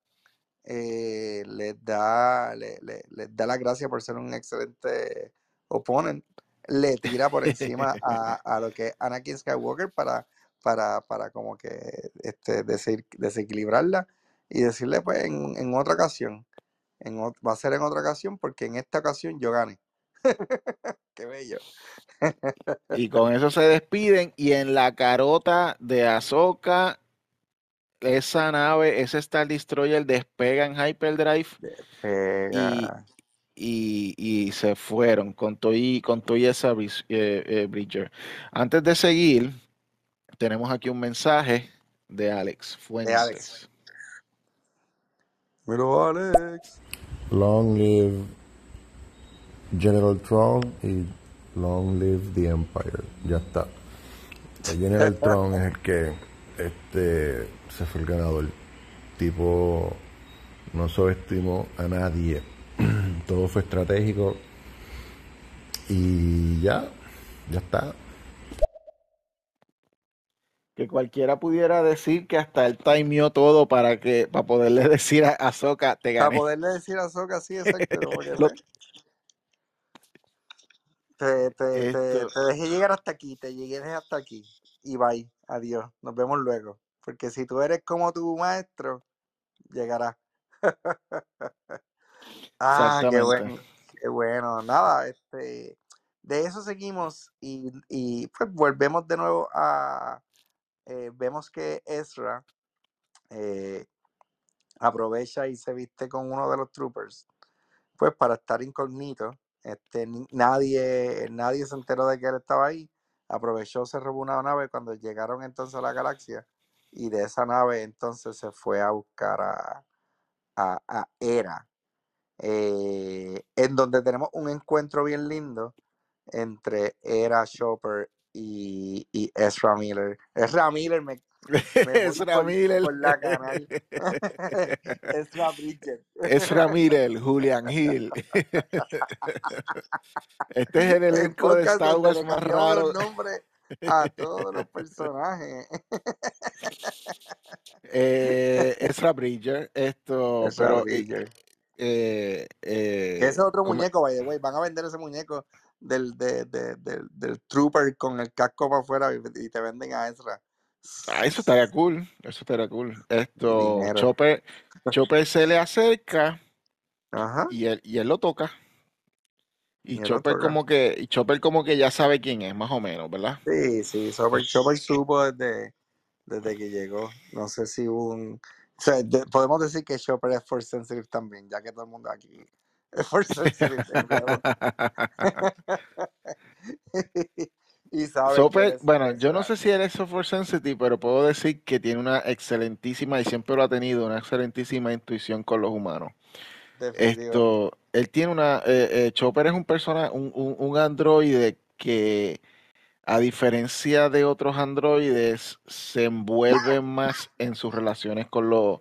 eh, les da, le, le- les da las gracias por ser un excelente opponent, le tira por encima a, a lo que es Anakin Skywalker para, para, para como que este, desequilibrarla y decirle pues en, en otra ocasión, en, va a ser en otra ocasión porque en esta ocasión yo gane. <laughs> Qué bello. Y con eso se despiden y en la carota de Ahsoka, esa nave, ese Star Destroyer despega en Hyperdrive y, Pega. y, y se fueron con todo y, con todo y esa eh, eh, Bridger. Antes de seguir, tenemos aquí un mensaje de Alex Fuentes. De Alex. Pero Alex. Long live General Trump y long live the Empire. Ya está. El General Trump es el que este se fue el ganador. Tipo no subestimó a nadie. <clears throat> Todo fue estratégico. Y ya, ya está. Que cualquiera pudiera decir que hasta él timeó todo para que para poderle <laughs> decir a te gané. Para poderle decir a Azoka, sí, <laughs> exacto. Lo... Te, te, te, te, dejé llegar hasta aquí, te llegué hasta aquí. Y bye, adiós, nos vemos luego. Porque si tú eres como tu maestro, llegará. <laughs> ah, qué bueno, qué bueno. Nada, este, de eso seguimos y, y pues volvemos de nuevo a, eh, vemos que Ezra eh, aprovecha y se viste con uno de los troopers, pues para estar incógnito. Este, nadie, nadie se enteró de que él estaba ahí. Aprovechó, se robó una nave cuando llegaron entonces a la galaxia y de esa nave entonces se fue a buscar a, a, eh, en donde tenemos un encuentro bien lindo entre Era Chopper y, y Ezra Miller. Ezra Miller me, <laughs> me Ezra por, Miller. Por la canal. <laughs> <laughs> Ezra Bridget. Ezra Miller, Julian Hill. este es el elenco de Star Wars más raro. Nombre a todos los personajes. eh, Ezra Bridger, esto, Ezra pero Bridger. Eh, eh, ese es otro muñeco, by the way. Van a vender ese muñeco del, de, de, del, del trooper con el casco para afuera y, te venden a Ezra. Ah, eso estaría cool, eso estaría cool. Esto, Chopper, Chopper se le acerca Ajá. Y, él, y él lo toca. Y, y Chopper como que, y Chopper como que ya sabe quién es, más o menos, ¿verdad? Sí, sí, Chopper, Chopper supo desde, desde que llegó. No sé si un... O sea, de, podemos decir que Chopper es force sensitive también, ya que todo el mundo aquí <laughs> es force sensitive. <laughs> y sabe Chopper, bueno, yo no sé si él es force sensitive, pero puedo decir que tiene una excelentísima, y siempre lo ha tenido, una excelentísima intuición con los humanos. Esto, él tiene una, eh, eh, Chopper es un persona, un, un, un, androide que a diferencia de otros androides se envuelve más en sus relaciones con los,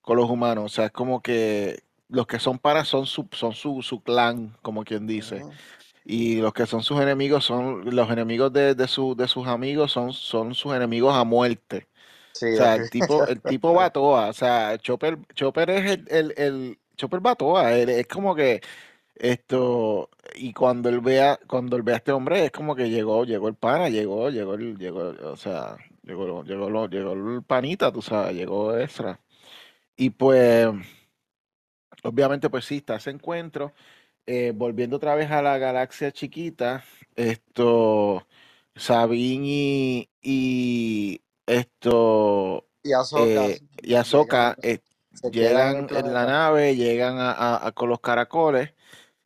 con los humanos. O sea, es como que los que son para son su, son su, su clan, como quien dice. Uh -huh. Y los que son sus enemigos son los enemigos de, de, su, de sus amigos, son, son sus enemigos a muerte. Sí, o sea, el tipo, el tipo <laughs> va a toa. O sea, Chopper, Chopper es el, el, el Chopper va a toa. Es como que esto, y cuando él vea, cuando él vea a este hombre, es como que llegó, llegó el pana, llegó, llegó el, llegó, o sea, llegó, llegó, llegó el panita, tú sabes, llegó extra. Y pues, obviamente, pues sí, está ese encuentro. Eh, volviendo otra vez a la galaxia chiquita, esto, Sabine y, y esto, y Ahsoka, eh, y Ahsoka llegan, eh, llegan en la nave, llegan a, a, a, con los caracoles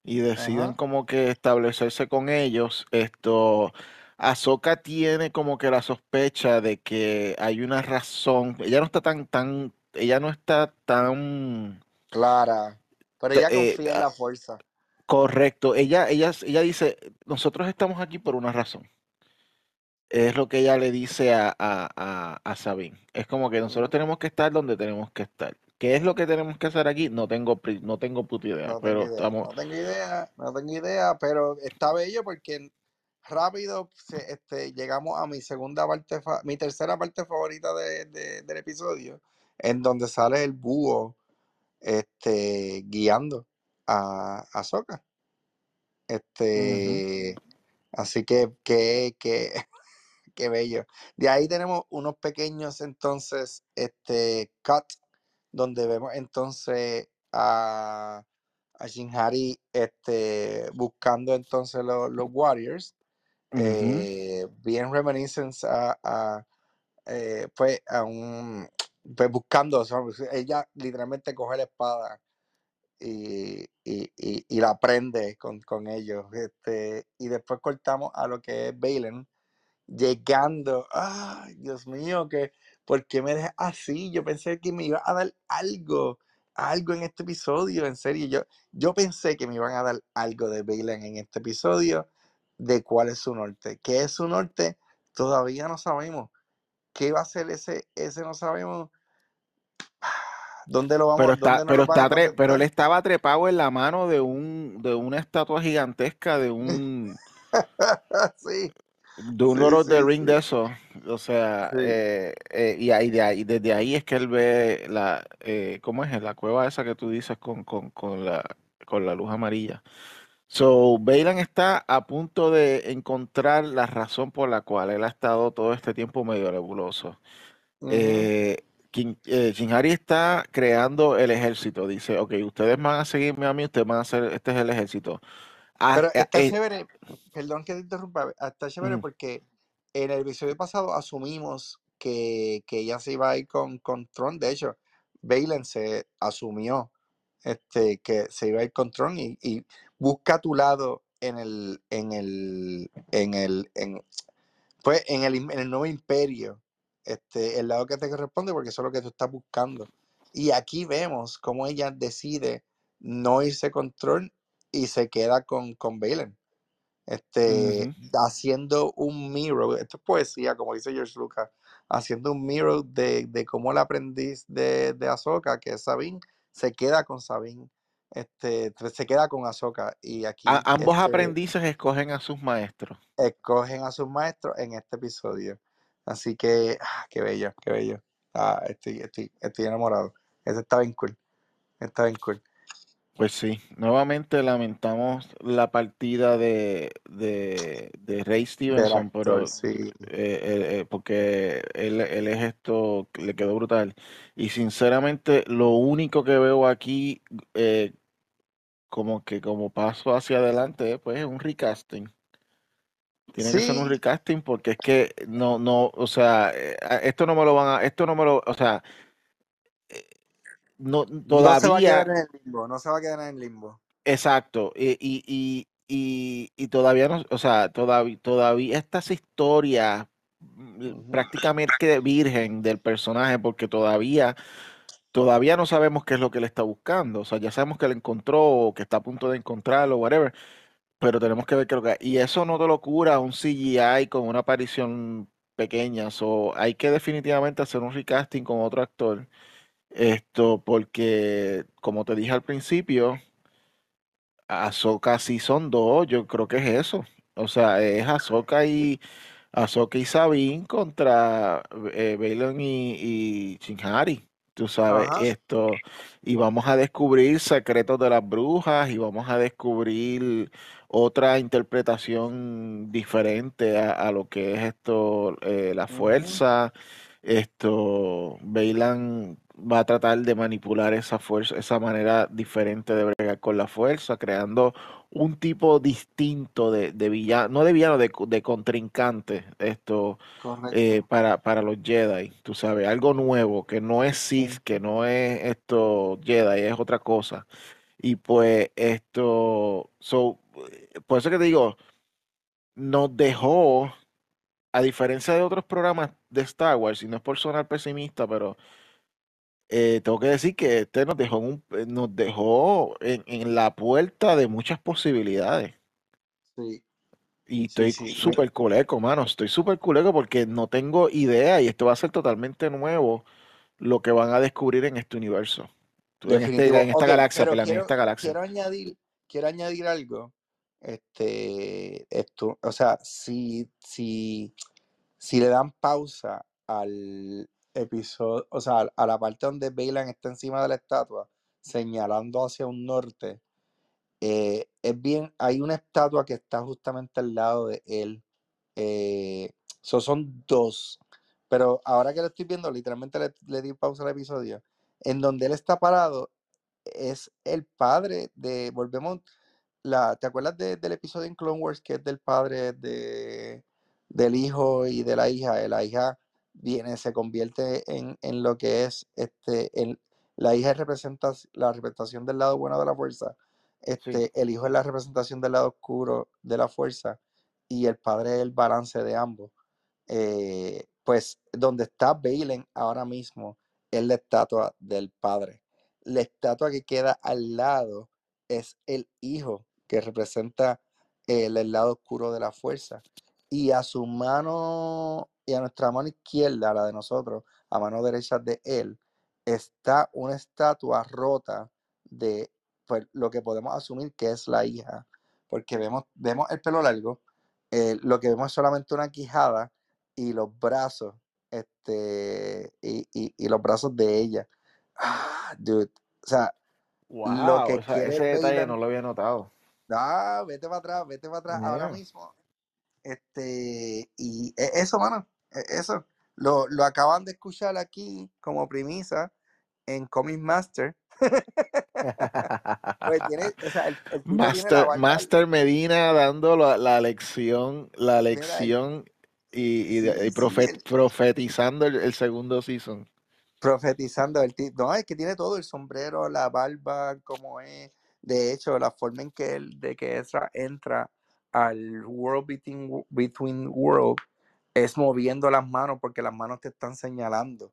y deciden Ajá. como que establecerse con ellos. Esto, Ahsoka tiene como que la sospecha de que hay una razón. Ella no está tan, tan, ella no está tan clara, pero ella confía eh, en la fuerza. Correcto. Ella, ella, ella dice, nosotros estamos aquí por una razón. Es lo que ella le dice a, a, a, a Sabine. Es como que nosotros tenemos que estar donde tenemos que estar. ¿Qué es lo que tenemos que hacer aquí? No tengo, no tengo puta idea. No pero idea, estamos... no tengo idea, no tengo idea, pero está bello porque rápido se, este, llegamos a mi segunda parte, mi tercera parte favorita de, de, del episodio, en donde sale el búho este, guiando a, a Soka. Este, uh -huh. así que, que, que, <laughs> qué bello. De ahí tenemos unos pequeños entonces, este, cut donde vemos entonces a, a Shinhari este, buscando entonces lo, los Warriors, uh -huh. eh, bien reminiscence a, a eh, pues a un pues buscando, ella literalmente coge la espada y, y, y, y la prende con, con ellos. Este, y después cortamos a lo que es Balen llegando. Ay, Dios mío, que ¿por qué me dejas así? Yo pensé que me iba a dar algo, algo en este episodio, en serio. Yo, yo pensé que me iban a dar algo de Balen en este episodio, de cuál es su norte. ¿Qué es su norte? Todavía no sabemos. ¿Qué va a ser ese? Ese no sabemos. ¿Dónde lo vamos Pero ¿Dónde está, pero está tre- pero él estaba trepado en la mano de un, de una estatua gigantesca de un, <laughs> sí, de un sí, Lord of the Ring de eso. O sea, eh, eh, y ahí de ahí, desde ahí es que él ve la, eh, ¿cómo es? La cueva esa que tú dices con, con, con la, con la luz amarilla. So, Bailan está a punto de encontrar la razón por la cual él ha estado todo este tiempo medio nebuloso. Eh, King, eh, Shinhari está creando el ejército. Dice, ok, ustedes van a seguirme a mí, ustedes van a hacer, este es el ejército. Ah, Pero eh, está eh, chévere, perdón que te interrumpa, está chévere mm, porque en el episodio pasado asumimos que, que ella se iba a ir con, con Tron. De hecho, Balen se asumió este, que se iba a ir con Tron y, y busca tu lado en el, en el, en el, en, pues en el, en el nuevo imperio, este, el lado que te corresponde, porque eso es lo que tú estás buscando. Y aquí vemos cómo ella decide no irse con Tron y se queda con, con Balen, este, haciendo un mirror, esto es poesía, como dice George Lucas, haciendo un mirror de, de cómo el aprendiz de, de Ahsoka, que es Sabine, se queda con Sabine, este, se queda con Ahsoka, y A- aquí ambos este, aprendices escogen a sus maestros. escogen a sus maestros en este episodio. Así que, ah, qué bello, qué bello. Ah, estoy, estoy, estoy enamorado. Ese está bien cool. Está bien cool. Pues sí, nuevamente lamentamos la partida de, de, de Ray Stevenson, actor, pero sí. eh, eh, eh, porque él, él es esto, le quedó brutal. Y sinceramente, lo único que veo aquí, eh, como que como paso hacia adelante, pues es un recasting. Tiene que ser un recasting porque es que no, no, o sea, eh, esto no me lo van a, esto no me lo, o sea, eh, no, no se va a quedar todavía, en el limbo, no se va a quedar en el limbo. exacto, y, y, y, y, y todavía no, o sea, todavía, todavía estas historias mm, Ujú. prácticamente virgen del personaje porque todavía, todavía no sabemos qué es lo que él está buscando, o sea, ya sabemos que él encontró o que está a punto de encontrarlo, whatever, pero tenemos que ver qué lo que y eso no te lo cura un CGI con una aparición pequeña, so, hay que definitivamente hacer un recasting con otro actor. Esto porque, como te dije al principio, Ahsoka Season 2, yo creo que es eso. O sea, es Ahsoka y Ahsoka y Sabine contra eh, y, y Shinhari. Tú sabes, Ajá. esto. Y vamos a descubrir secretos de las brujas y vamos a descubrir otra interpretación diferente a, a lo que es esto, eh, la fuerza. Esto, Baylan va a tratar de manipular esa fuerza, esa manera diferente de bregar con la fuerza, creando un tipo distinto de, de villano, no de villano, de, de contrincante, esto, eh, para, para los Jedi, tú sabes, algo nuevo, que no es Sith, que no es esto Jedi, es otra cosa. Y pues esto, so, por eso que te digo, nos dejó, a diferencia de otros programas de Star Wars, y no es por sonar pesimista, pero eh, tengo que decir que este nos dejó, en un- eh, nos dejó en, en la puerta de muchas posibilidades. Sí, Y sí, estoy sí. Súper culeco, mano. Estoy súper culeco porque no tengo idea y esto va a ser totalmente nuevo lo que van a descubrir en este universo. En, este, en esta galaxia, en esta galaxia. quiero añadir, quiero añadir algo. Este, esto, o sea, si, si, si le dan pausa al episodio, o sea, a la parte donde Bailan está encima de la estatua, señalando hacia un norte, eh, es bien, hay una estatua que está justamente al lado de él. Eh, so son dos. Pero ahora que lo estoy viendo, literalmente le, le di pausa al episodio. En donde él está parado es el padre de. Volvemos. La, ¿Te acuerdas de- del episodio en Clone Wars que es del padre de, del hijo y de la hija? La hija viene, se convierte en, en lo que es este, en la hija representa la representación del lado bueno de la fuerza, este, el hijo es la representación del lado oscuro de la fuerza y el padre es el balance de ambos. Eh, pues donde está Balen ahora mismo es la estatua del padre. La estatua que queda al lado es el hijo que representa el, el lado oscuro de la fuerza. Y a su mano y a nuestra mano izquierda, la de nosotros, a mano derecha de él, está una estatua rota de pues, lo que podemos asumir que es la hija, porque vemos, vemos el pelo largo, eh, lo que vemos es solamente una quijada y los brazos, este, y, y, y los brazos de ella. Ah, dude, o sea, lo que o sea, quiere ese detalle no lo había notado. Ah, vete para atrás, vete para atrás ahora mismo. Este, y e- eso, mano, e- eso. Lo, lo acaban de escuchar aquí como premisa en Comic Master. <laughs> Pues tiene, o sea, el, el tipo tiene la Master, Medina dando la, la lección, la lección y, y, sí, profet- profetizando el, el segundo season. profetizando el tipo. No, es que tiene todo, el sombrero, la barba, como es. De hecho, la forma en que él, de que Ezra entra al World Between, Between World es moviendo las manos porque las manos te están señalando.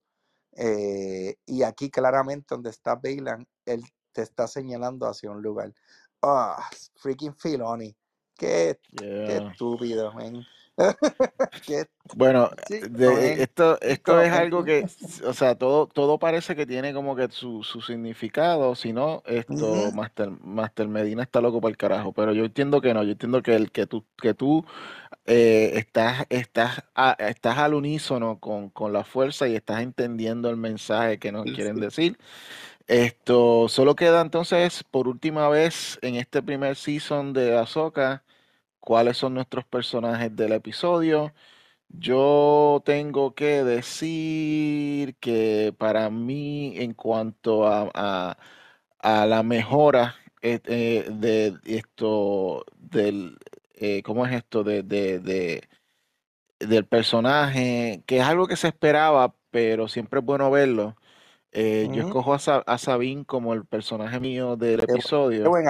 Eh, y aquí claramente donde está Bailan, él te está señalando hacia un lugar. Ah, freaking Filoni. Qué, qué estúpido, man. <laughs> Bueno, de, man. esto, esto es algo que, o sea, todo, todo parece que tiene como que su, su significado, si no, esto. Master, Master Medina está loco para el carajo, pero yo entiendo que no, yo entiendo que el que tú, que tú eh, estás, estás, a- estás al unísono con, con la fuerza y estás entendiendo el mensaje que nos quieren Sí. decir. Esto solo queda entonces por última vez en este primer season de Ahsoka, cuáles son nuestros personajes del episodio. Yo tengo que decir que para mí, en cuanto a, a- a la mejora eh, eh, de esto, del, eh, ¿cómo es esto? De, de, de- del personaje, que es algo que se esperaba, pero siempre es bueno verlo. Yo escojo a, Sa- a Sabine como el personaje mío del bu- qué episodio. buen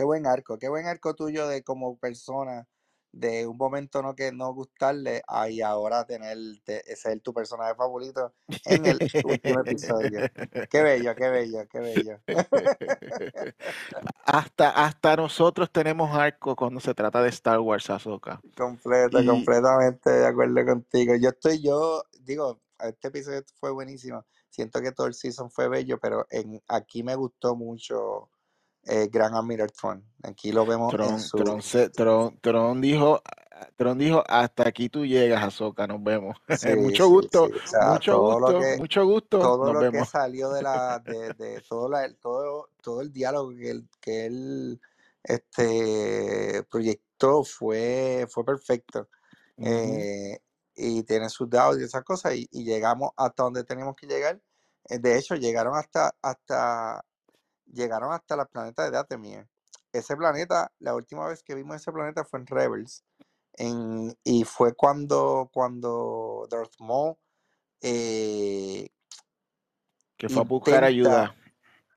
qué buen arco, qué buen arco tuyo de como persona, de un momento no que no gustarle, a y ahora tener te- ser tu personaje favorito en el <laughs> último episodio. Qué bello, qué bello, qué bello. <laughs> Hasta, hasta nosotros tenemos arco cuando se trata de Star Wars, Ahsoka. Completo, Y completamente de acuerdo contigo. Yo estoy, yo digo, este episodio fue buenísimo. Siento que todo el season fue bello, pero en aquí me gustó mucho eh, Gran Admiral Thrawn. Aquí lo vemos en Tron, Tron, su se- Tron, Tron dijo, Tron dijo, hasta aquí tú llegas, Ahsoka, nos vemos. <laughs> Sí, Mucho gusto, sí. O sea, mucho todo lo gusto, que, mucho gusto, todo nos lo que salió de la, <laughs> de, de todo la, todo, todo el diálogo que él, que él este, proyectó fue, fue perfecto. Eh, y tiene sus dados y esas cosas, y, y llegamos hasta donde tenemos que llegar. Eh, de hecho, llegaron hasta, hasta, llegaron hasta el planeta de Dathomir. Ese planeta, la última vez que vimos ese planeta fue en Rebels. En, y fue cuando, cuando Darth Maul eh, Que fue a buscar ayuda.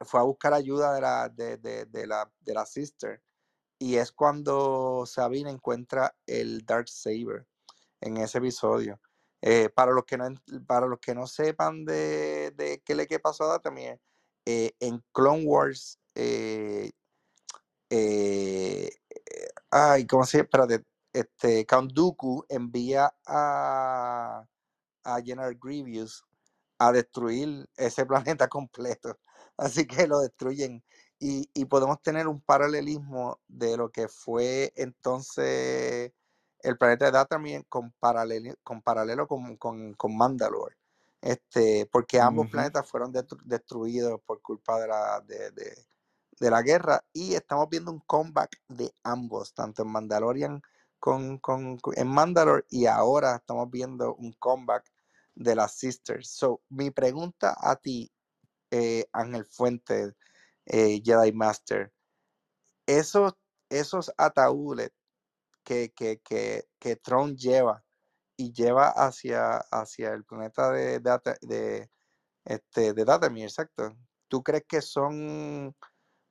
fue a buscar ayuda de la, de, de, de la, de la sister. Y es cuando Sabine encuentra el Dark Saber en ese episodio. Eh, para, los que no, para los que no sepan de, de qué le qué pasó a Dathomir, eh, en Clone Wars, eh, eh, eh, ay, ¿cómo se llama? Este, Count Dooku envía a, a General Grievous a destruir ese <laughs> planeta completo. Así que lo destruyen. Y, podemos tener un paralelismo de lo que fue entonces el planeta de Dathomir con, con paralelo con, con, con Mandalore. Este, porque ambos planetas fueron destru- destruidos por culpa de la, de, de- de la guerra. Y estamos viendo un comeback de ambos, tanto en Mandalorian con, con, con- en Mandalore y ahora estamos viendo un comeback de las Sisters. So, mi pregunta a ti, eh, Ángel Fuentes, eh, Jedi Master, esos, esos ataúdes que, que, que, que Tron lleva y lleva hacia, hacia el planeta de, de, este, de Dathomir, exacto. ¿tú crees que son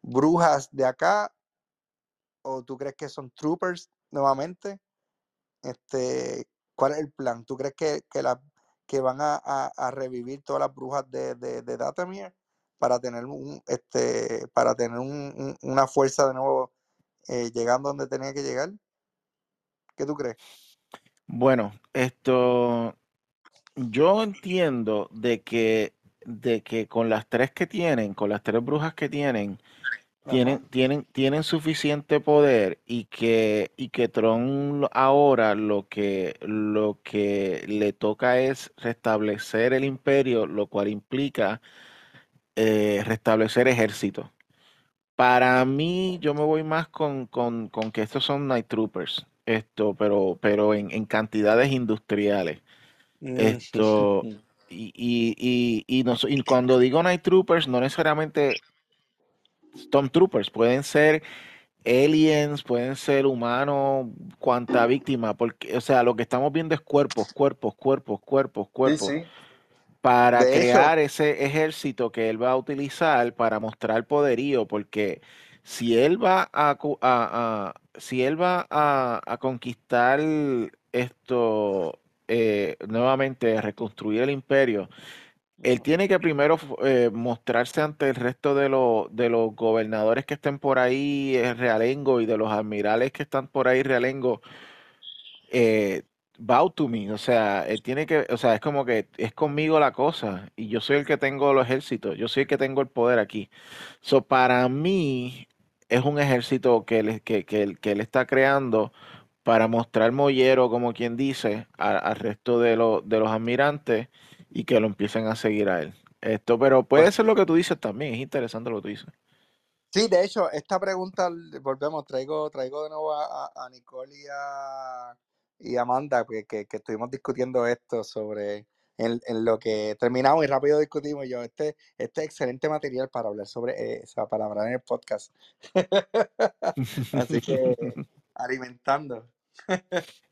brujas de acá o tú crees que son troopers nuevamente? Este, ¿Cuál es el plan? ¿Tú crees que, que, la, que van a, a, revivir todas las brujas de, de, de Datamir para tener, un, este, para tener un, un, una fuerza de nuevo eh, llegando donde tenía que llegar? ¿Qué tú crees? Bueno, esto yo entiendo de que de que con las tres que tienen, con las tres brujas que tienen, tienen, tienen, tienen suficiente poder y que, y que Tron ahora lo que, lo que le toca es restablecer el imperio, lo cual implica eh, restablecer ejército. Para mí, yo me voy más con, con, con que estos son Night Troopers, esto, pero, pero en, en cantidades industriales. Esto, y, y, y, y, no, y cuando digo Night Troopers, no necesariamente Stormtroopers, pueden ser aliens, pueden ser humanos, cuanta víctima, porque, o sea, lo que estamos viendo es cuerpos, cuerpos, cuerpos, cuerpos, cuerpos, Sí, sí. para De hecho, crear ese ejército que él va a utilizar para mostrar poderío, porque si él va a, cu- a- a- si él va a, a conquistar esto, eh, nuevamente, reconstruir el imperio, él tiene que primero eh, mostrarse ante el resto de, los de los gobernadores que estén por ahí, eh, realengo, y de los admirales que están por ahí, realengo, eh, bow to me, o sea, él tiene que, o sea, es como que es conmigo la cosa, y yo soy el que tengo los ejércitos, yo soy el que tengo el poder aquí. So, para mí, es un ejército que él, que, que él, que él está creando para mostrar mollero, como quien dice, al resto de, los de los admirantes y que lo empiecen a seguir a él. Esto, pero puede pues, ser lo que tú dices también, es interesante lo que tú dices. sí, de hecho, esta pregunta, volvemos, traigo, traigo de nuevo a, a- Nicole y a, y Amanda, que, que, que estuvimos discutiendo esto sobre en, en lo que terminamos y rápido discutimos yo, este, este es excelente material para hablar sobre, eh, o sea, para hablar en el podcast. <laughs> Así que, <laughs> alimentando.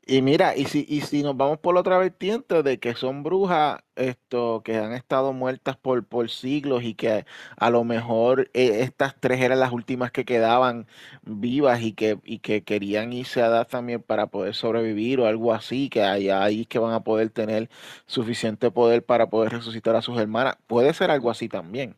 Y mira, y si, y si nos vamos por la otra vertiente de que son brujas esto, que han estado muertas por, por siglos y que a lo mejor eh, estas tres eran las últimas que quedaban vivas y que, y que querían irse a dar también para poder sobrevivir o algo así, que ahí, ahí que van a poder tener suficiente poder para poder resucitar a sus hermanas. Puede ser algo así también.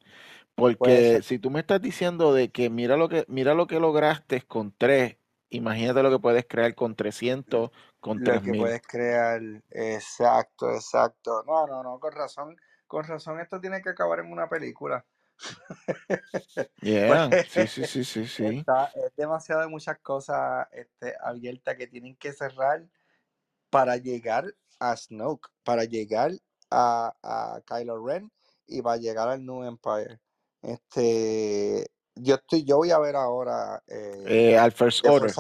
Porque si tú me estás diciendo de que mira lo que, mira lo que lograste con tres, imagínate lo que puedes crear con 300, con Lo tres que puedes crear, exacto, exacto. No, no, no, con razón, con razón esto tiene que acabar en una película. <laughs> Yeah, Pues sí, sí, sí, sí, sí. está, es demasiado de muchas cosas este, abiertas que tienen que cerrar para llegar a Snoke, para llegar a, a Kylo Ren y para llegar al New Empire. Este, yo estoy, yo voy a ver ahora eh, Eh, al First Order,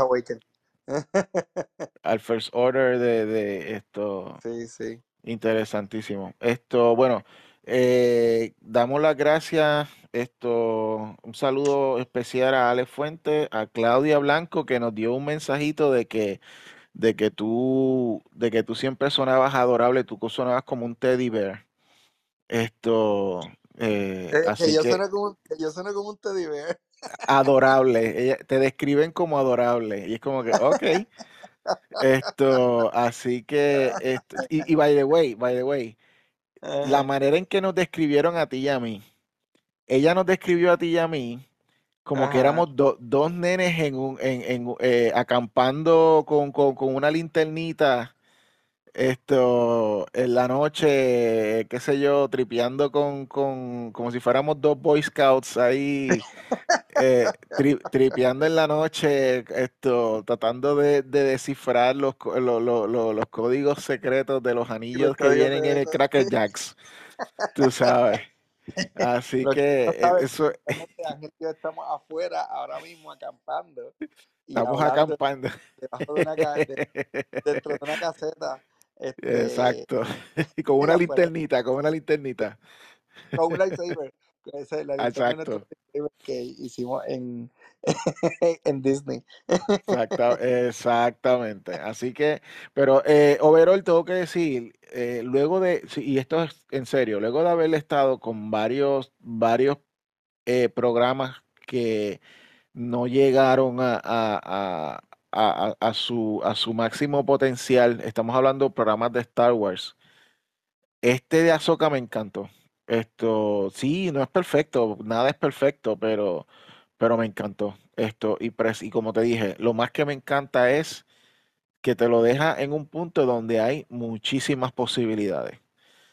<laughs> al First Order de, de esto, Sí, sí. interesantísimo. Esto, bueno, eh, damos las gracias, esto, un saludo especial a Alex Fuente, a Claudia Blanco, que nos dio un mensajito de que, de que tú, de que tú siempre sonabas adorable, tú sonabas como un teddy bear. Esto, eh, Eh, así que como, yo sueno como un teddy bear. adorable, ella, te describen como adorable y es como que, ok, esto, así que, esto, y, y by the way, by the way, la manera en que nos describieron a ti y a mí, ella nos describió a ti y a mí como que éramos do- dos nenes en un, en, en, eh, acampando con, con, con una linternita, esto, en la noche, qué sé yo, tripeando con, con, como si fuéramos dos Boy Scouts ahí, eh, tri- tripeando en la noche, esto, tratando de, de descifrar los, lo- lo- lo- los códigos secretos de los anillos que vienen en el. Cracker Jacks, tú sabes. Así que eh, eso, estamos afuera ahora mismo acampando estamos acampando. debajo de una de- dentro de una caseta, este, Exacto. <laughs> Y con una linternita, con una linternita. con un <laughs> lightsaber. con ese- la Exacto. que hicimos en, <laughs> en Disney. Exacta, exactamente. Así que, pero eh, overall tengo que decir, eh, luego de, y esto es en serio, luego de haber estado con varios, varios eh, programas que no llegaron a, a, a, a, su, a su máximo potencial. Estamos hablando de programas de Star Wars. Este de Ahsoka me encantó. Esto, sí, no es perfecto, nada es perfecto, pero, pero me encantó. Esto, y, y como te dije, lo más que me encanta es que te lo deja en un punto donde hay muchísimas posibilidades.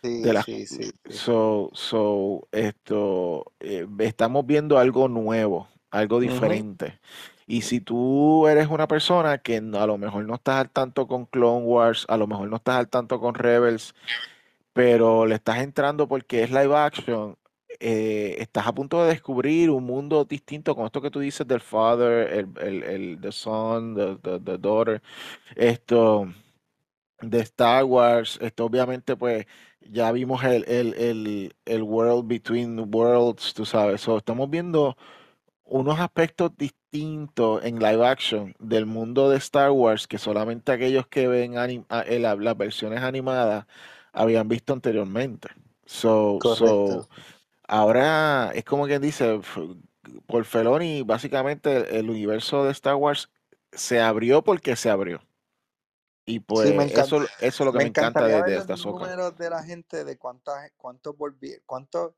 Sí, de sí, sí, sí. So, so, esto, eh, estamos viendo algo nuevo, algo diferente. Y si tú eres una persona que a lo mejor no estás al tanto con Clone Wars, a lo mejor no estás al tanto con Rebels, pero le estás entrando porque es live action, eh, estás a punto de descubrir un mundo distinto con esto que tú dices del father, el, el, el the son, the, the- the daughter, esto de Star Wars, esto obviamente pues ya vimos el, el, el World Between Worlds, tú sabes, so, estamos viendo unos aspectos distintos en live action del mundo de Star Wars que solamente aquellos que ven anim- a- la- las versiones animadas habían visto anteriormente. So, so, ahora es como quien dice, por Feloni, básicamente el, universo de Star Wars se abrió porque se abrió. Y pues encanta. eso, eso es lo que Me me encanta de, de esta Ahsoka. números de la gente de cuántas, cuántos volvi- cuántos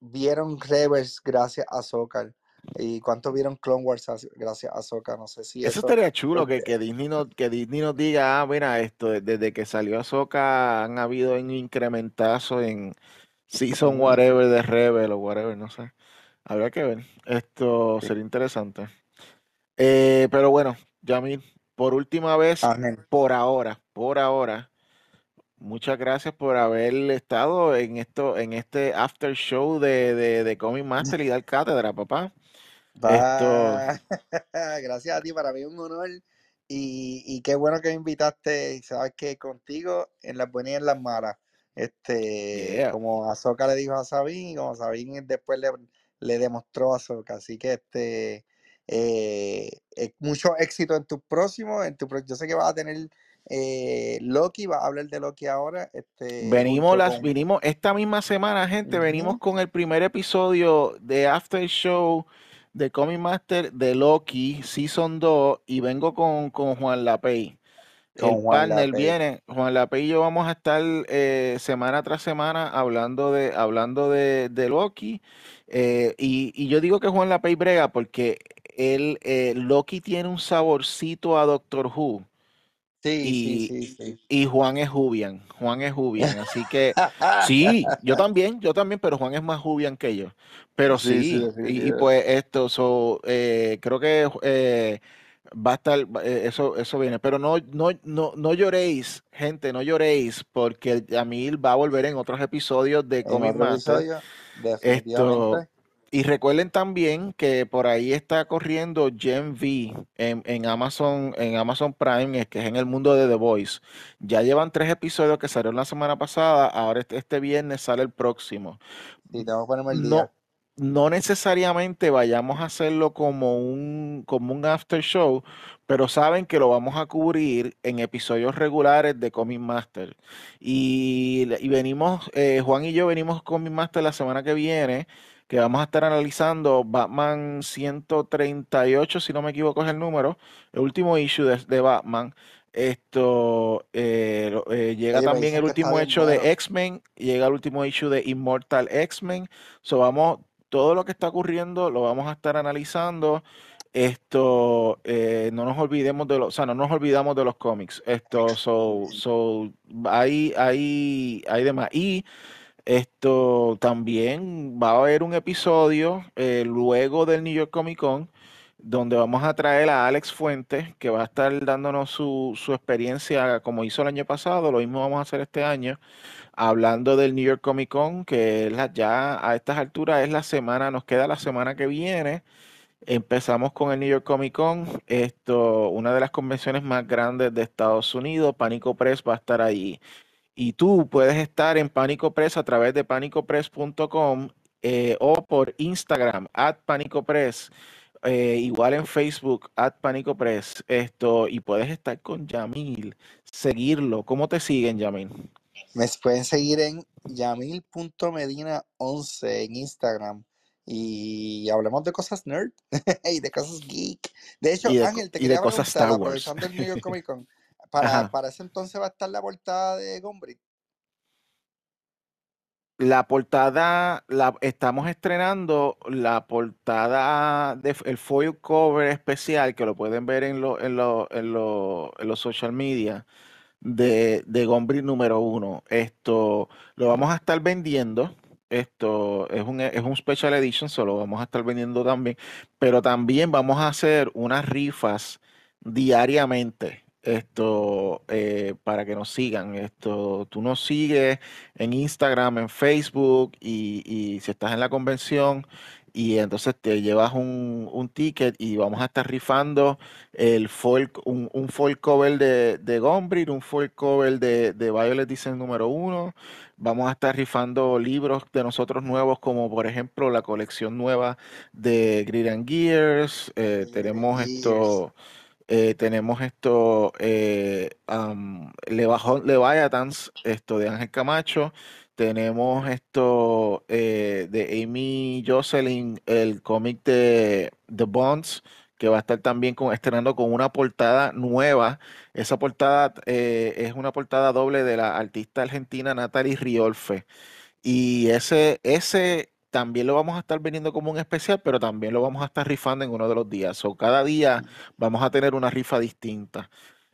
vieron Rebels gracias a Ahsoka y cuántos vieron Clone Wars as- gracias a Ahsoka. No sé si Eso eso. estaría chulo que, que Disney nos, que Disney nos diga, ah, mira, esto, de- desde que salió Ahsoka han habido un incrementazo en season whatever de Rebel o whatever, no sé. Habría que ver. Esto sí. sería interesante. Eh, pero bueno, Yamil, por última vez, Amén. por ahora, por ahora, muchas gracias por haber estado en esto, en este after show de, de, de Comic Master y dar cátedra, papá. Esto, Va. <laughs> Gracias a ti, para mí es un honor. Y, y qué bueno que me invitaste. Sabes que contigo en las buenas y en las malas. Este, yeah. como Azoka le dijo a Sabine, y como Sabine después le, le demostró a Azoka. Así que este, eh, eh, mucho éxito en tus próximos. En tu, yo sé que vas a tener eh, Loki, vas a hablar de Loki ahora. Este, Venimos las, con. vinimos esta misma semana, gente, venimos con el primer episodio de After Show de Comic Master de Loki, Season 2, y vengo con, con Juan Lapey. El con Juan partner Lapey. viene, Juan Lapey y yo vamos a estar eh, semana tras semana hablando de, hablando de, de Loki. eh, y, y yo digo que Juan Lapey brega porque él, eh, Loki tiene un saborcito a Doctor Who. Sí, Y, sí, sí. y Juan es Jubian, Juan es Jubian, así que <laughs> sí, yo también, yo también, pero Juan es más Jubian que yo. Pero Sí, y, pues esto, so, eh, creo que eh, va a estar, eh, eso, eso viene. Pero no, no, no, no lloréis, gente, no lloréis, porque Yamil va a volver en otros episodios de Comic Master. episodio, Esto. Y recuerden también que por ahí está corriendo Gen V en, en Amazon, en Amazon Prime, que es en el mundo de The Voice. Ya llevan tres episodios que salieron la semana pasada, ahora este, este viernes sale el próximo. Sí, el No, día. no necesariamente vayamos a hacerlo como un, como un after show, pero saben que lo vamos a cubrir en episodios regulares de Comic Master. Y, y venimos, eh, Juan y yo venimos con Comic Master la semana que viene, que vamos a estar analizando Batman 138, si no me equivoco es el número, el último issue de, de Batman. Esto eh, eh, llega Oye, también el último hecho de X-Men, llega el último issue de Immortal X-Men. So vamos, todo lo que está ocurriendo lo vamos a estar analizando. Esto, eh, no nos olvidemos de los, o sea, no nos olvidamos de los cómics. Esto, so, so, hay, hay, hay demás. Y esto también va a haber un episodio eh, luego del New York Comic Con donde vamos a traer a Alex Fuentes, que va a estar dándonos su, su experiencia como hizo el año pasado, lo mismo vamos a hacer este año, hablando del New York Comic Con, que es la- ya a estas alturas es la semana, nos queda la semana que viene. Empezamos con el New York Comic Con, esto, una de las convenciones más grandes de Estados Unidos, Pánico Press va a estar allí. Y tú puedes estar en Pánico Press a través de panicopress.com eh, o por Instagram, at Pánico Press, eh, igual en Facebook, at Pánico Press, esto, y puedes estar con Yamil, seguirlo. ¿Cómo te siguen, Yamil? Me pueden seguir en yamil.medina11 en Instagram y hablemos de cosas nerd <laughs> y de cosas geek. De hecho, Y de, Ángel, te y de quería cosas preguntar, Star Wars. aprovechando el New York Comic Con, <laughs> para, para ese entonces va a estar la portada de Gombrich. La portada, la, estamos estrenando la portada de el foil cover especial que lo pueden ver en, lo- en, lo- en, lo- en los social media de, de Gombrich número uno. Esto lo vamos a estar vendiendo. Esto es un, es un special edition, solo vamos a estar vendiendo también. Pero también vamos a hacer unas rifas diariamente. Esto eh, para que nos sigan. Esto tú nos sigues en Instagram, en Facebook y, y si estás en la convención y entonces te llevas un, un ticket y vamos a estar rifando el folk, un, un folk cover de, de Gombrich, un folk cover de, de Violet Design número uno. Vamos a estar rifando libros de nosotros nuevos, como por ejemplo la colección nueva de Grid and Gears. eh, tenemos Gears. Eh, tenemos esto, eh, esto de Ángel Camacho. Tenemos esto eh, de Amy Jocelyn, el cómic de The Bonds, que va a estar también con, estrenando con una portada nueva. Esa portada eh, es una portada doble de la artista argentina Natalie Riolfe. Y ese, ese también lo vamos a estar vendiendo como un especial, pero también lo vamos a estar rifando en uno de los días. O cada día vamos a tener una rifa distinta.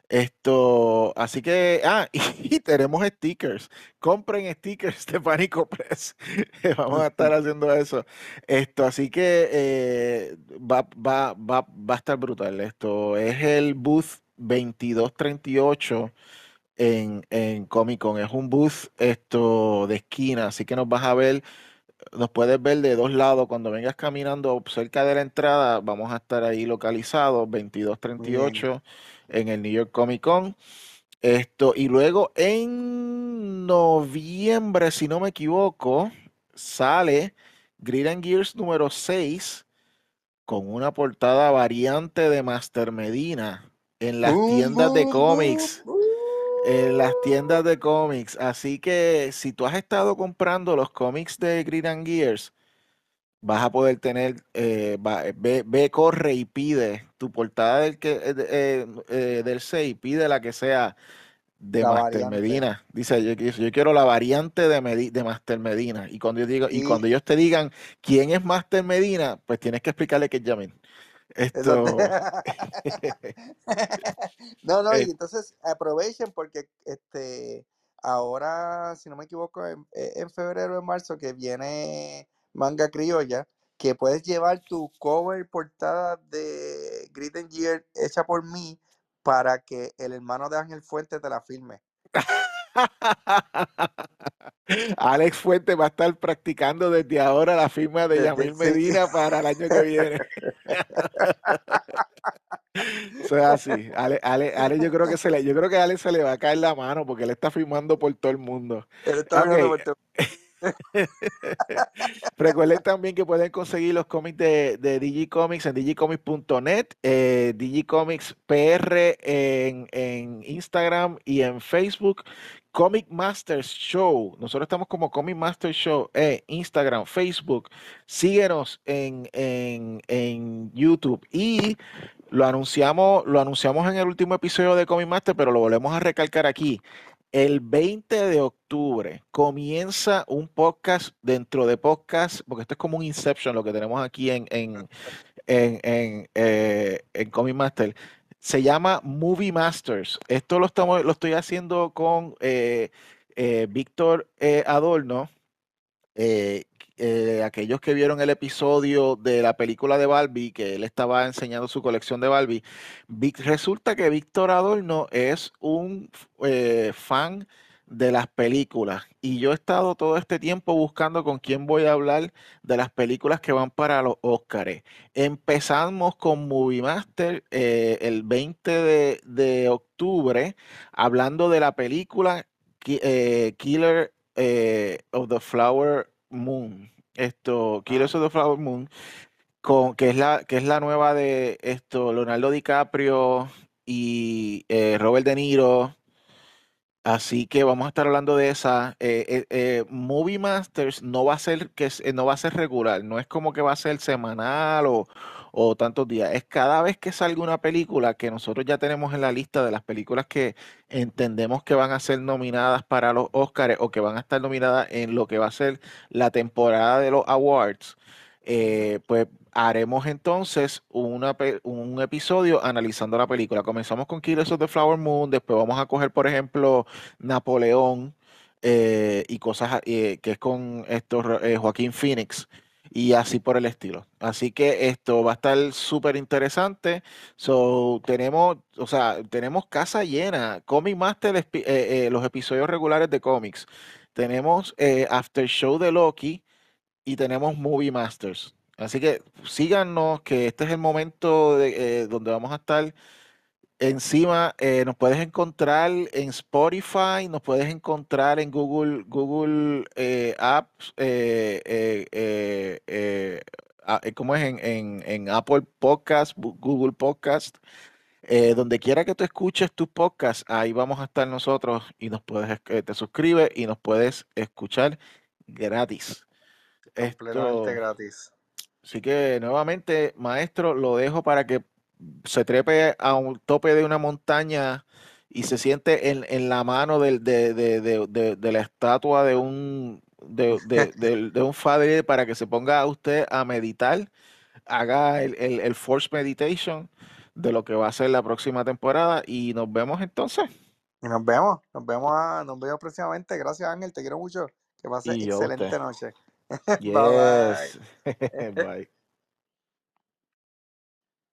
Esto, así que, ah, <laughs> y, tenemos stickers. Compren stickers de Pánico Press. <laughs> Vamos a estar <laughs> haciendo eso. Esto, así que eh, va, va, va, va a estar brutal. Esto es el booth 2238 en, en Comic Con. Es un booth esto de esquina, así que nos vas a ver nos puedes ver de dos lados. Cuando vengas caminando cerca de la entrada, vamos a estar ahí localizados, Muy bien. 2238 en el New York Comic Con. Esto, y luego en noviembre, si no me equivoco, sale Grid and Gears número 6 con una portada variante de Master Medina en las Boom, tiendas de boom, cómics boom, en las tiendas de cómics. Así que si tú has estado comprando los cómics de Grid and Gears, vas a poder tener, eh, va- ve, ve, corre y pide tu portada del, que, eh, eh, eh, del 6, pide la que sea de La Master variante. Dice, Dice, yo, yo quiero la variante de, Medi- de Master Medina. Y cuando yo digo, y Y cuando ellos te digan quién es Master Medina, pues tienes que explicarle que es Yamin. Esto, <laughs> No, no, y eh, entonces aprovechen porque este ahora, si no me equivoco, en, eh, en febrero o en marzo que viene Manga Criolla, que puedes llevar tu cover portada de Grid and Gear hecha por mí para que el hermano de Ángel Fuente te la firme. <laughs> <laughs> Alex Fuente va a estar practicando desde ahora la firma de Yamil. Medina para el año que viene. <laughs> Eso es así. Ale, Ale- Ale, yo creo que se le, yo creo que a Ale se le va a caer la mano porque él está firmando por todo el mundo. Él está <laughs> Recuerden también que pueden conseguir los cómics de, de Digicomics en digicomics.net, eh, Digicomics PR en, en Instagram y en Facebook. Comic Masters Show. Nosotros estamos como Comic Masters Show en Instagram, Facebook. Síguenos en, en, en YouTube y lo anunciamos, lo anunciamos en el último episodio de Comic Master, pero lo volvemos a recalcar aquí. El 20 de octubre comienza un podcast dentro de podcast, porque esto es como un Inception lo que tenemos aquí en, en, en, en, eh, en Comic Master. Se llama Movie Masters. Esto lo, estamos, lo estoy haciendo con eh, eh, Víctor eh, Adorno. Aquellos que vieron el episodio de la película de Barbie, que él estaba enseñando su colección de Barbie, Vic- resulta que Víctor Adorno es un fan de las películas y yo he estado todo este tiempo buscando con quién voy a hablar de las películas que van para los Óscares. Empezamos con Movie Master eh, el 20 de, de octubre hablando de la película eh, Killer eh, of the Flower Moon. Esto, of the Flower Moon, con, que es la, que es la nueva de esto, Leonardo DiCaprio y Robert De Niro. Así que vamos a estar hablando de esa. Eh, eh, eh, Movie Masters no va a ser que no va a ser regular, no es como que va a ser semanal o, o tantos días. Es cada vez que salga una película que nosotros ya tenemos en la lista de las películas que entendemos que van a ser nominadas para los Oscars o que van a estar nominadas en lo que va a ser la temporada de los awards. pues haremos entonces una un episodio analizando la película. Comenzamos con Killers of the Flower Moon, después vamos a coger, por ejemplo, Napoleón eh, y cosas eh, que es con esto, eh, Joaquín Phoenix y así por el estilo. Así que esto va a estar súper interesante. So, tenemos, o sea, tenemos casa llena. Comic Master, eh, los episodios regulares de cómics. Tenemos After Show de Loki y tenemos Movie Masters. Así que síganos, que este es el momento de, eh, donde vamos a estar encima. eh, nos puedes encontrar en Spotify, nos puedes encontrar en Google, Google eh, Apps, ah, ¿cómo es? En, en- en Apple Podcast, Google Podcast. donde quiera que tú escuches tus podcasts, ahí vamos a estar nosotros y nos puedes, te suscribes y nos puedes escuchar gratis. Completamente Esto, gratis. Así que nuevamente, maestro, lo dejo para que se trepe a un tope de una montaña y se siente en, en la mano del- de, de- de- de- la estatua de un, <laughs> de, un padre para que se ponga usted a meditar, haga el, el, el Force Meditation de lo que va a ser la próxima temporada y nos vemos entonces. Y nos vemos, nos vemos, a- nos vemos próximamente. Gracias Ángel, te quiero mucho. Que pases a excelente noche. <laughs> Bye bye. Yes. Bye. <laughs>